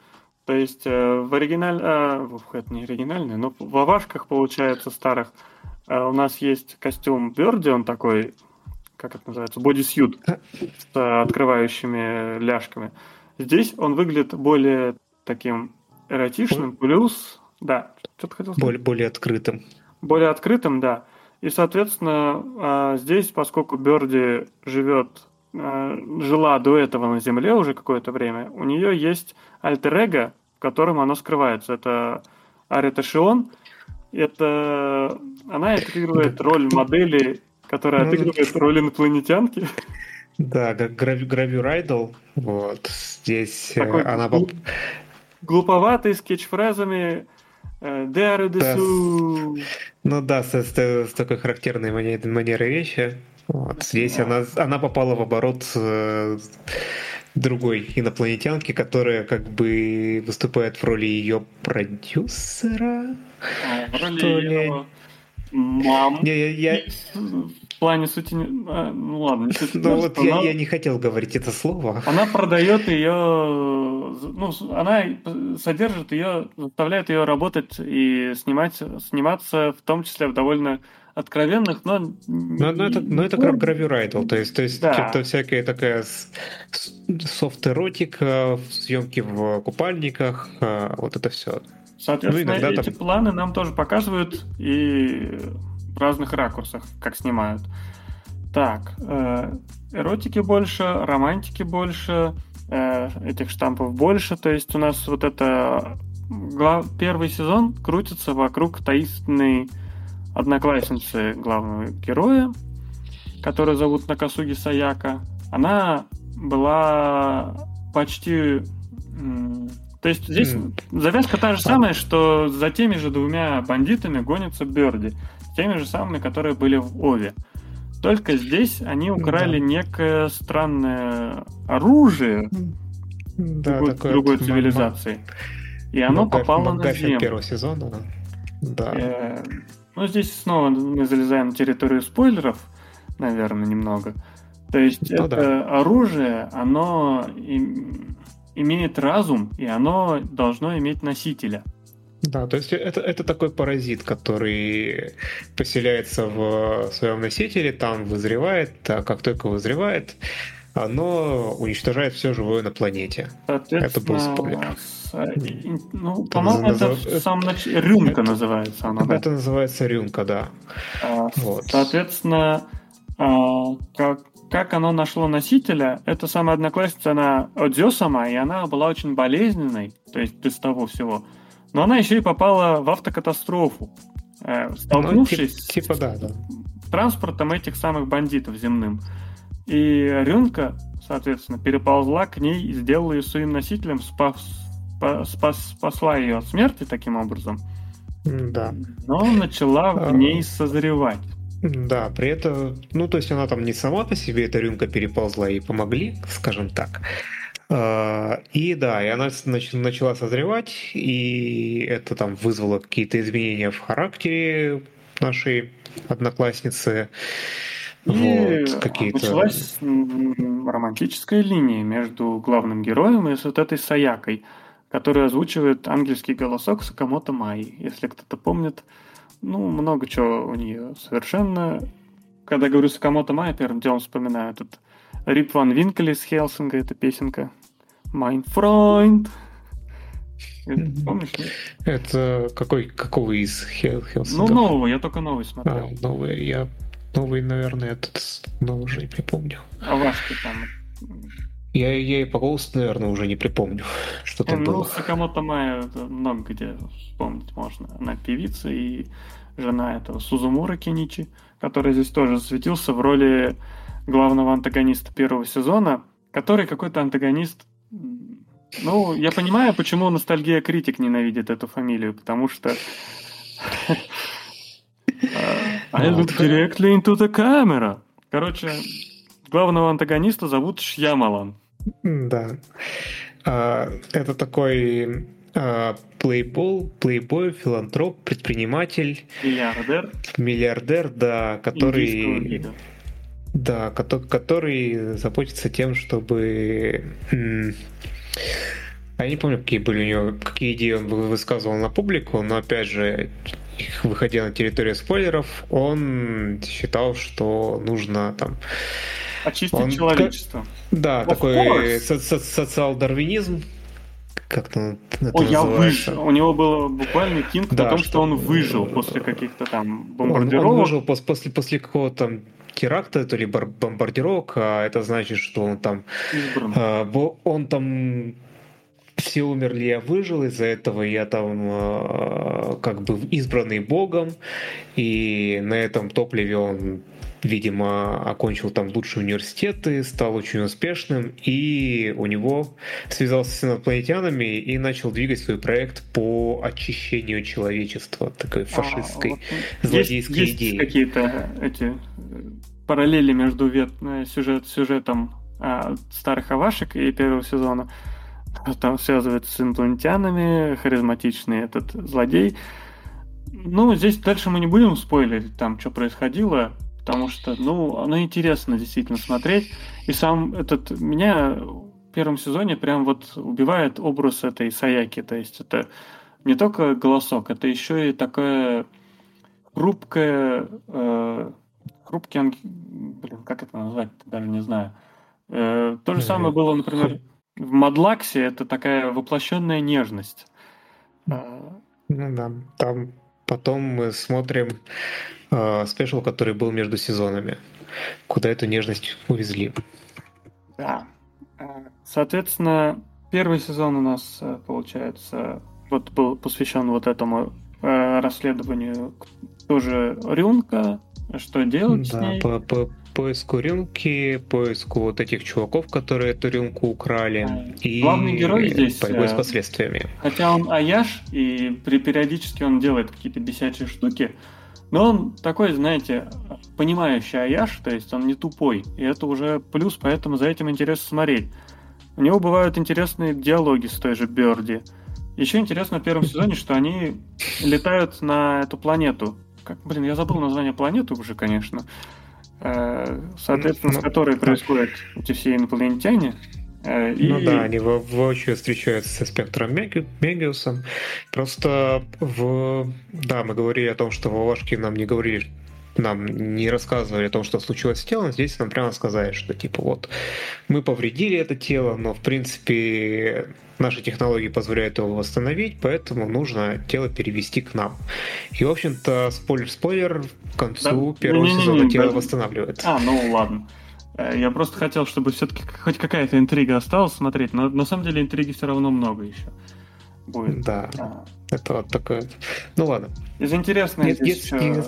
То есть э, в оригинале, э, это не оригинальный, но в авашках, получается, старых, э, у нас есть костюм Берди, он такой как это называется, бодисьют с открывающими ляжками. Здесь он выглядит более таким эротичным, плюс, да, что-то хотел сказать. Более, более открытым. Более открытым, да. И, соответственно, а, здесь, поскольку Берди живет, а, жила до этого на Земле уже какое-то время, у нее есть альтер в котором она скрывается. Это Арита Шион. Это она отыгрывает роль модели которая ну, отыгрывает роль инопланетянки. Да, как Гравю Райдл. Вот. Здесь э, Такой она... Глуп... Глуповатый, с кетчфразами Дэру да, Ну да, с, с, с такой характерной манерой, манерой вещи. Вот. Здесь она, она попала в оборот э, другой инопланетянки, которая как бы выступает в роли ее продюсера. А, в роли что ли? Мам. Не, я, я, в плане сути... А, ну ладно, не Ну вот я, я не хотел говорить это слово. Она продает ее... Ну, она содержит ее, заставляет ее работать и снимать, сниматься, в том числе в довольно откровенных, но... Но, но это, но это как гравюрайдл, то есть, то есть да. это всякая такая софт-эротика, съемки в купальниках, а, вот это все. Соответственно, ну, эти там... планы нам тоже показывают и в разных ракурсах, как снимают. Так, э, эротики больше, романтики больше, э, этих штампов больше. То есть у нас вот это глав... первый сезон крутится вокруг таинственной одноклассницы главного героя, которую зовут Накасуги Саяка. Она была почти... То есть здесь mm. завязка та же самая, что за теми же двумя бандитами гонится Берди. Теми же самыми, которые были в Ове. Только здесь они украли да. некое странное оружие да, другой, такое другой цивилизации. И оно Макафи, попало Макафи на Землю. первого сезона, да. Э, ну, здесь снова мы залезаем на территорию спойлеров, наверное, немного. То есть ну, это да. оружие, оно им, имеет разум, и оно должно иметь носителя. Да, то есть это, это такой паразит, который поселяется в своем носителе, там вызревает, а как только вызревает, оно уничтожает все живое на планете. Это был спойлер. Ну, по-моему, это назов... в самом начале... Рюмка это... называется она. Это да? называется рюмка, да. А, вот. Соответственно, а, как, как оно нашло носителя, это самая одноклассница, она Одзё сама, и она была очень болезненной, то есть без того всего. Но она еще и попала в автокатастрофу, э, столкнувшись ну, типа, типа, да, да. с транспортом этих самых бандитов земным. И Рюнка, соответственно, переползла к ней и сделала ее своим носителем, спас, спас, спасла ее от смерти таким образом. Да. Но начала в а. ней созревать. Да, при этом, ну, то есть она там не сама по себе, эта рюмка переползла, и помогли, скажем так. А, и да, и она начала созревать, и это там вызвало какие-то изменения в характере нашей одноклассницы. И вот, какие-то... началась романтическая линия между главным героем и с вот этой Саякой, которая озвучивает ангельский голосок Сакамото Май. Если кто-то помнит, ну, много чего у нее совершенно. Когда говорю Сакамото Май, первым делом вспоминаю этот Рип Ван Винкель из Хелсинга, эта песенка. Mein Freund. Помнишь? Это какой, какого из Хелсинга? Ну, нового, я только новый смотрел. А, новый, я новый, наверное, этот, но уже не припомню. А ваш там? Я, я и по голосу, наверное, уже не припомню, что там ну, было. Ну, Сакамото Майя много где вспомнить можно. Она певица и жена этого Сузумура Кеничи, который здесь тоже засветился в роли главного антагониста первого сезона, который какой-то антагонист ну, я понимаю, почему ностальгия критик ненавидит эту фамилию, потому что I look directly into the camera. Короче, главного антагониста зовут Шьямалан. Да. А, это такой а, плейбол, плейбой, филантроп, предприниматель. Миллиардер. Миллиардер, да, который... Да, который заботится тем, чтобы... Я не помню, какие были у него, какие идеи он высказывал на публику, но опять же, выходя на территорию спойлеров, он считал, что нужно там очистить он, человечество. Да, of такой со- со- социал-дарвинизм, как-то это О, я выжил. У него было буквально кинг да, о том, что, что он выжил после каких-то там бомбардировок. Он, он выжил после, после, после какого-то там теракта, то ли бомбардировок, а это значит, что он там... Э, он там все умерли, я выжил, из-за этого я там э, как бы избранный Богом, и на этом топливе он видимо, окончил там лучшие университеты, стал очень успешным, и у него связался с инопланетянами и начал двигать свой проект по очищению человечества, такой а, фашистской, а, вот злодейской есть, идеи. Есть какие-то эти параллели между вет... Э, сюжет, сюжетом а, старых Авашек и первого сезона. Там связывается с инопланетянами, харизматичный этот злодей. Ну, здесь дальше мы не будем спойлерить там, что происходило, потому что, ну, оно интересно действительно смотреть. И сам этот меня в первом сезоне прям вот убивает образ этой Саяки. То есть это не только голосок, это еще и такая хрупкая, э, хрупкий, блин, как это назвать, даже не знаю. Э, то же самое было, например, в Мадлаксе, это такая воплощенная нежность. Ну да, там потом мы смотрим э, спешл, который был между сезонами, куда эту нежность увезли. Да. Э, соответственно, первый сезон у нас, э, получается, вот был посвящен вот этому э, расследованию тоже Рюнка, что делать да, с ней. По, по поиску рюмки, поиску вот этих чуваков, которые эту рюмку украли, и главный герой здесь борьбой с последствиями. Хотя он аяш, и при, периодически он делает какие-то бесячие штуки, но он такой, знаете, понимающий аяш, то есть он не тупой, и это уже плюс, поэтому за этим интересно смотреть. У него бывают интересные диалоги с той же Берди. Еще интересно в первом сезоне, что они летают на эту планету. Как, блин, я забыл название планеты уже, конечно. Э, соответственно, ну, с которой происходят эти все инопланетяне. Э, и... Ну да, они воочию встречаются со спектром Мегиусом. Просто в... Да, мы говорили о том, что в Овашке нам не говорили, нам не рассказывали о том, что случилось с телом, здесь нам прямо сказали, что типа вот мы повредили это тело, но в принципе наши технологии позволяют его восстановить, поэтому нужно тело перевести к нам. И, в общем-то, спойлер-спойлер, к концу да? первого не, не, не, сезона не, тело да. восстанавливает. А, ну ладно. Э, я просто хотел, чтобы все-таки хоть какая-то интрига осталась смотреть, но на самом деле интриги все равно много еще будет. Да. А. Это вот такое. Ну ладно. Из интересного Нет, здесь если, еще...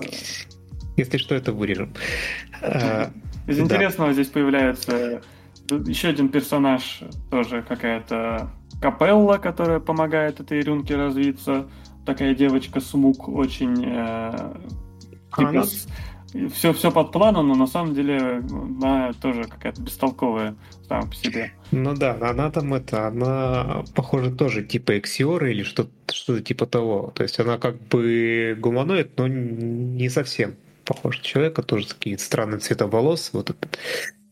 если что, это вырежем. Э, Из интересного здесь появляется еще один персонаж, тоже какая-то капелла, которая помогает этой рюнке развиться. Такая девочка Смук очень э, типа, все, все под планом, но на самом деле она тоже какая-то бестолковая сама по себе. Ну да, она там это, она похоже тоже типа Эксиора или что-то что типа того. То есть она как бы гуманоид, но не совсем похож на человека, тоже такие странные цвета волос. Вот этот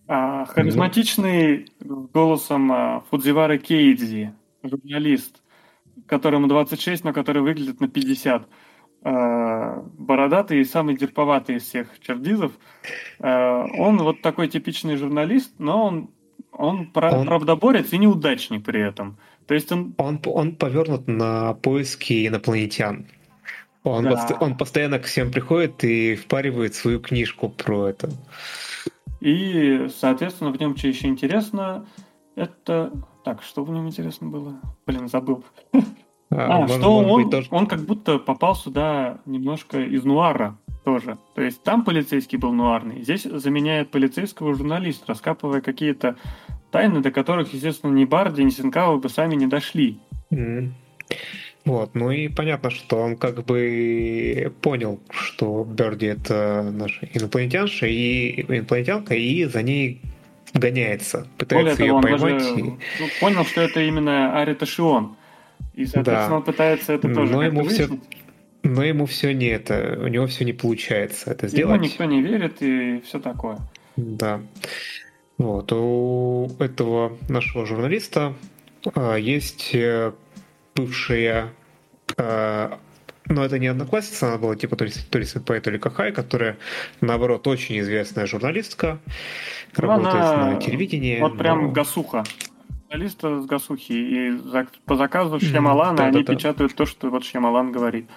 а, харизматичный голосом а, Фудзивары Кейдзи, журналист, которому 26, но который выглядит на 50. А, бородатый и самый дерповатый из всех чердизов. А, он вот такой типичный журналист, но он, он, он правдоборец и неудачник при этом. То есть он... Он, он повернут на поиски инопланетян. Он, да. пост, он постоянно к всем приходит и впаривает свою книжку про это. И, соответственно, в нем что еще интересно, это... Так, что в нем интересно было? Блин, забыл. А, а что он, тоже... он как будто попал сюда немножко из нуара тоже. То есть там полицейский был нуарный, здесь заменяет полицейского журналист, раскапывая какие-то тайны, до которых, естественно, ни Барди, ни Синкава бы сами не дошли. Mm. Вот, ну и понятно, что он как бы понял, что Берди это наша инопланетянша и инопланетянка, и за ней гоняется, пытается Более ее того, поймать. Даже, и... ну, понял, что это именно Арита Шион. И, соответственно, да. он пытается это тоже но ему все, Но ему все не это, у него все не получается это сделать. Ему никто не верит и все такое. Да. Вот, у этого нашего журналиста а, есть э, бывшая, э, но это не одноклассница, она была типа то ли, то ли то ли Кахай, которая, наоборот, очень известная журналистка, ну, работает она, на телевидении. Вот но... прям гасуха. Журналиста с гасухи. И за, по заказу Шьямалана да, они да, печатают да. то, что вот Шьямалан говорит.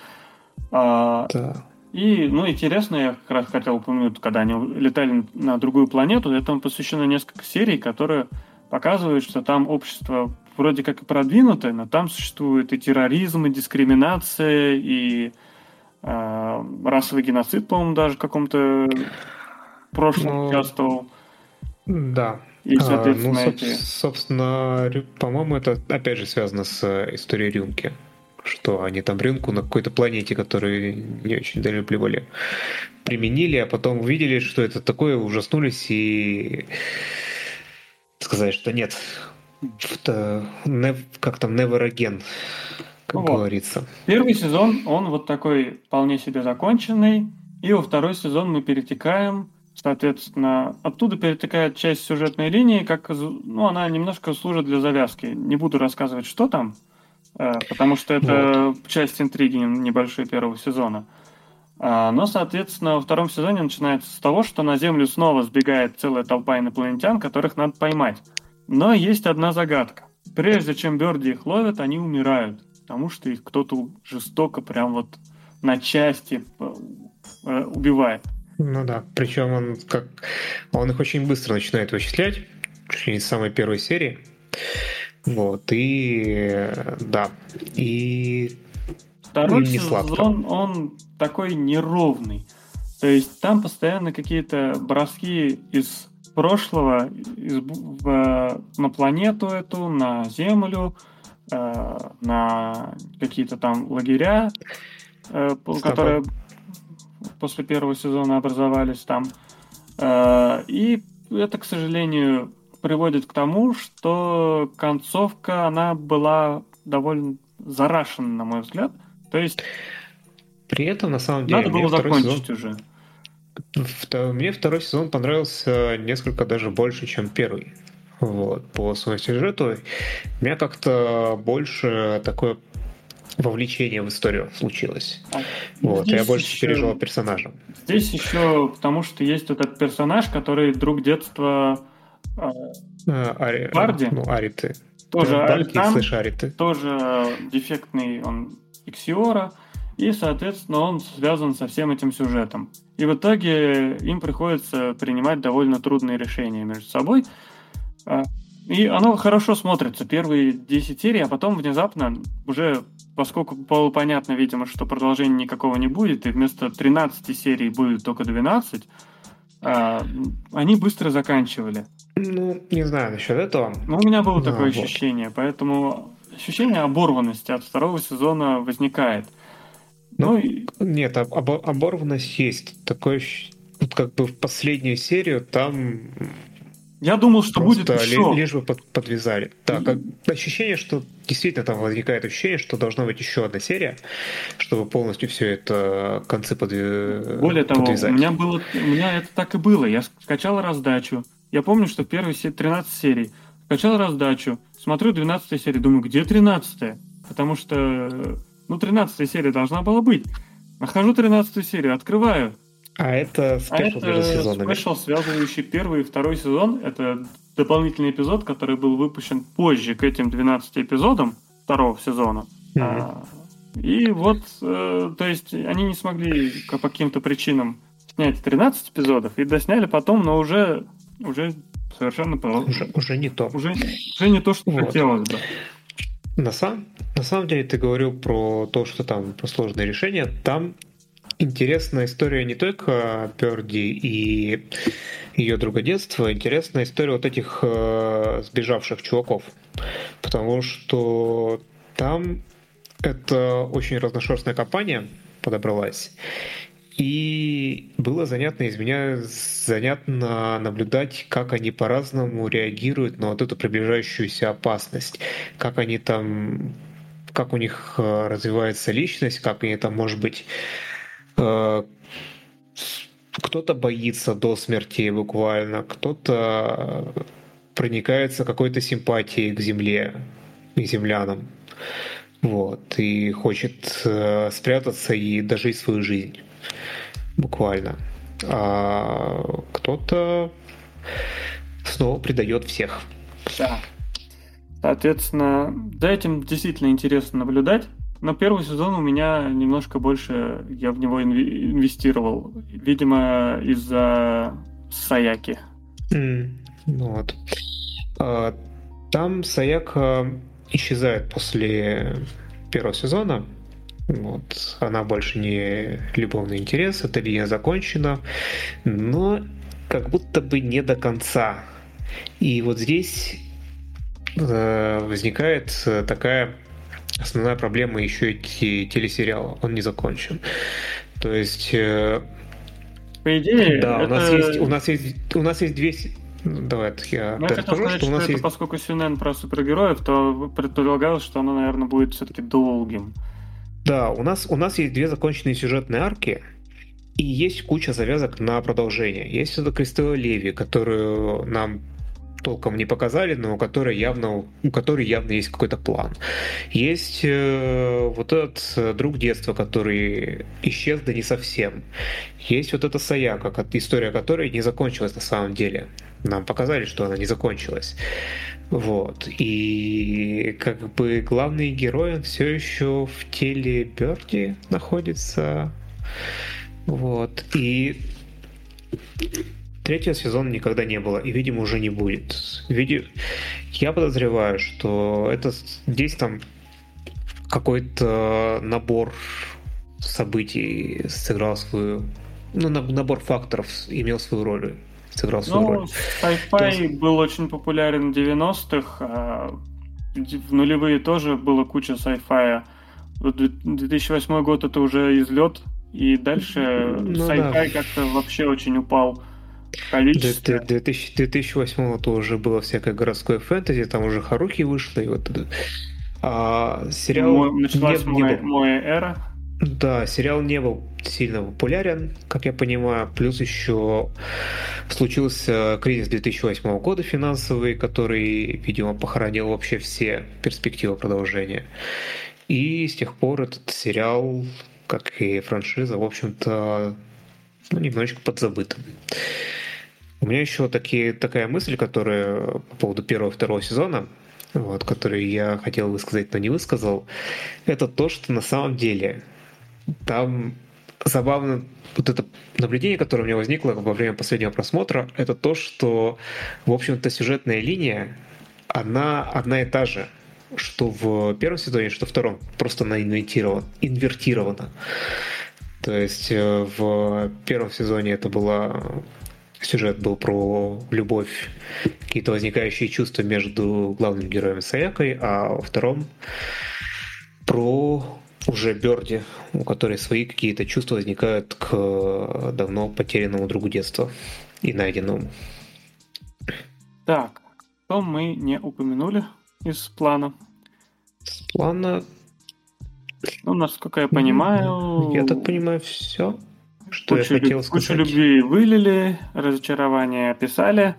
А, да. И, ну, интересно, я как раз хотел упомянуть, когда они летали на другую планету, этому посвящено несколько серий, которые показывают, что там общество вроде как и продвинутое, но там существует и терроризм, и дискриминация, и э, расовый геноцид, по-моему, даже в каком-то прошлом ну, участвовал. Да. И, соответственно, а, ну, эти... собственно, по-моему, это опять же связано с э, историей рюмки что они там рынку на какой-то планете, которую не очень долюбливали, применили, а потом увидели, что это такое, ужаснулись и сказали, что нет, как там, never again, как вот. говорится. Первый сезон, он вот такой вполне себе законченный, и во второй сезон мы перетекаем, Соответственно, оттуда перетекает часть сюжетной линии, как ну, она немножко служит для завязки. Не буду рассказывать, что там, э, потому что это вот. часть интриги небольшой первого сезона. А, но, соответственно, во втором сезоне начинается с того, что на Землю снова сбегает целая толпа инопланетян, которых надо поймать. Но есть одна загадка. Прежде чем Берди их ловят, они умирают, потому что их кто-то жестоко прям вот на части э, убивает. Ну да, причем он как он их очень быстро начинает вычислять, чуть ли не с самой первой серии. Вот, и да, и Второй не сезон, он такой неровный. То есть там постоянно какие-то броски из прошлого из, в, на планету эту, на Землю, э, на какие-то там лагеря, э, которые после первого сезона образовались там. Э, и это, к сожалению, приводит к тому, что концовка, она была довольно зарашена, на мой взгляд. То есть... При этом, на самом деле... Надо было закончить сезон... уже. Мне второй сезон понравился несколько даже больше, чем первый. Вот, по своему сюжету. У меня как-то больше такое вовлечение в историю случилось. А вот, я больше еще, переживал персонажем. Здесь еще потому, что есть этот персонаж, который друг детства а, Ари, Барди. Ну, Ариты. Тоже Барки слышь Ариты. Тоже дефектный он Иксиора, и, соответственно, он связан со всем этим сюжетом. И в итоге им приходится принимать довольно трудные решения между собой. А, и оно хорошо смотрится, первые 10 серий, а потом внезапно уже, поскольку было понятно, видимо, что продолжения никакого не будет, и вместо 13 серий будет только 12, а, они быстро заканчивали. Ну, не знаю насчет этого. Ну, у меня было такое вот. ощущение, поэтому ощущение оборванности от второго сезона возникает. Ну, ну нет, об, оборванность есть. Такое, вот как бы в последнюю серию там я думал, что будет еще. Лишь бы под, подвязали. Да, как ощущение, что действительно там возникает ощущение, что должна быть еще одна серия, чтобы полностью все это концы подвязать. Более того, подвязать. у меня было, у меня это так и было. Я скачал раздачу. Я помню, что в первой 13 серий скачал раздачу, смотрю 12 серия, думаю, где 13 Потому что, ну, 13 серия должна была быть. Нахожу 13 серию, открываю, а это special а между сезонами? спешл, связывающий первый и второй сезон. Это дополнительный эпизод, который был выпущен позже к этим 12 эпизодам второго сезона. Mm-hmm. А, и вот, э, то есть, они не смогли по каким-то причинам снять 13 эпизодов и досняли потом, но уже, уже совершенно... Уже, уже не то. Уже, уже не то, что вот. хотелось бы. На, сам, на самом деле ты говорил про то, что там про сложные решения. Там интересная история не только Перди и ее друга детства, интересная история вот этих э, сбежавших чуваков. Потому что там это очень разношерстная компания подобралась. И было занятно из меня занятно наблюдать, как они по-разному реагируют на вот эту приближающуюся опасность, как они там, как у них э, развивается личность, как они там, может быть, Э, кто-то боится до смерти буквально, кто-то проникается какой-то симпатией к земле, к землянам. Вот, и хочет э, спрятаться и дожить свою жизнь. Буквально. А кто-то снова предает всех. Да. Соответственно, за этим действительно интересно наблюдать. Но первый сезон у меня немножко больше, я в него инвестировал. Видимо, из-за Саяки. Mm, вот. А, там Саяка исчезает после первого сезона. Вот. Она больше не любовный интерес, эта линия закончена, но как будто бы не до конца. И вот здесь э, возникает такая основная проблема еще и телесериала. Он не закончен. То есть... Э, По идее, да, это... у нас есть, у нас есть, у нас есть две ну, Давай, я ну, я скажу, сказать, что, у нас что есть... это, поскольку Сюнен про супергероев, то предполагалось, что оно, наверное, будет все-таки долгим. Да, у нас, у нас есть две законченные сюжетные арки, И есть куча завязок на продолжение. Есть это Кристелла Леви, которую нам толком не показали, но у которой явно, у которой явно есть какой-то план. Есть э, вот этот э, друг детства, который исчез, да не совсем. Есть вот эта Саяка, история которой не закончилась на самом деле. Нам показали, что она не закончилась. Вот. И как бы главный герой, он все еще в теле Берди находится. Вот. И третьего сезона никогда не было, и, видимо, уже не будет. Види... Я подозреваю, что это здесь там какой-то набор событий сыграл свою... Ну, набор факторов имел свою роль сыграл свою ну, роль. Sci-fi есть... был очень популярен в 90-х, а в нулевые тоже было куча sci-fi. 2008 год это уже излет, и дальше ну, sci-fi да. как-то вообще очень упал. Количество. 2000, 2008 это уже было всякое городское фэнтези, там уже Харуки вышло, и вот а, сериал Мой, началась не, не был. моя эра. Да, сериал не был сильно популярен, как я понимаю. Плюс еще случился кризис 2008 года финансовый, который, видимо, похоронил вообще все перспективы продолжения. И с тех пор этот сериал, как и франшиза, в общем-то, ну, немножечко подзабыт. У меня еще такие, такая мысль, которая по поводу первого и второго сезона, вот, которую я хотел высказать, но не высказал, это то, что на самом деле там забавно вот это наблюдение, которое у меня возникло во время последнего просмотра, это то, что, в общем-то, сюжетная линия, она одна и та же, что в первом сезоне, что в втором, просто она инвертирована. инвертирована. То есть э, в первом сезоне это была сюжет был про любовь, какие-то возникающие чувства между главным героем Саякой, а во втором про уже Берди, у которой свои какие-то чувства возникают к э, давно потерянному другу детства и найденному. Так, что мы не упомянули из плана? С плана... Ну, насколько я понимаю... Я так понимаю, все, что кучу, я хотел сказать. Кучу любви вылили, разочарование описали,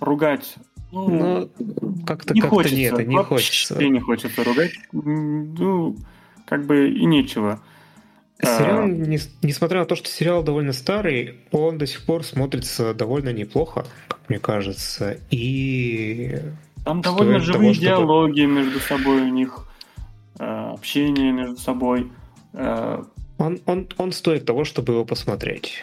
ругать ну, Но как-то, не как хочется. нет, не хочется. не хочется ругать. Ну, как бы и нечего. Сериал, а... не, несмотря на то, что сериал довольно старый, он до сих пор смотрится довольно неплохо, мне кажется. И там довольно живые того, диалоги чтобы... между собой у них, э, общение между собой. Э, он, он, он стоит того, чтобы его посмотреть.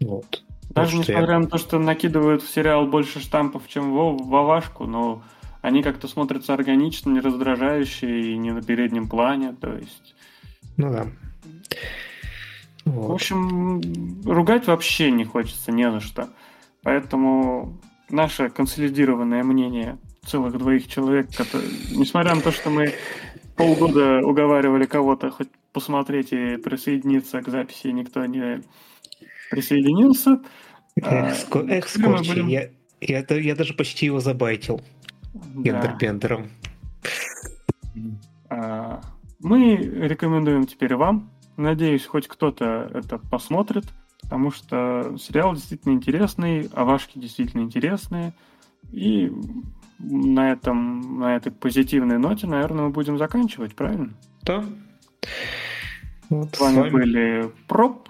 Вот. Даже несмотря я... на то, что накидывают в сериал больше штампов, чем в Вавашку, но они как-то смотрятся органично, не раздражающие и не на переднем плане, то есть... Ну да. Вот. В общем, ругать вообще не хочется не за что. Поэтому наше консолидированное мнение целых двоих человек, которые, несмотря на то, что мы полгода уговаривали кого-то хоть посмотреть и присоединиться к записи, никто не присоединился. Эх, а, эх скотч, будем... я, я, я даже почти его забайтил. Гендербендером. А, мы рекомендуем теперь вам. Надеюсь, хоть кто-то это посмотрит, потому что сериал действительно интересный, а вашки действительно интересные. И на этом, на этой позитивной ноте, наверное, мы будем заканчивать, правильно? Да. Вот с вами, с вами были Проб.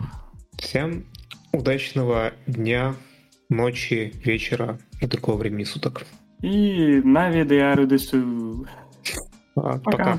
Всем удачного дня, ночи, вечера и другого времени суток. И Нави де Ару Десу. Пока. Пока.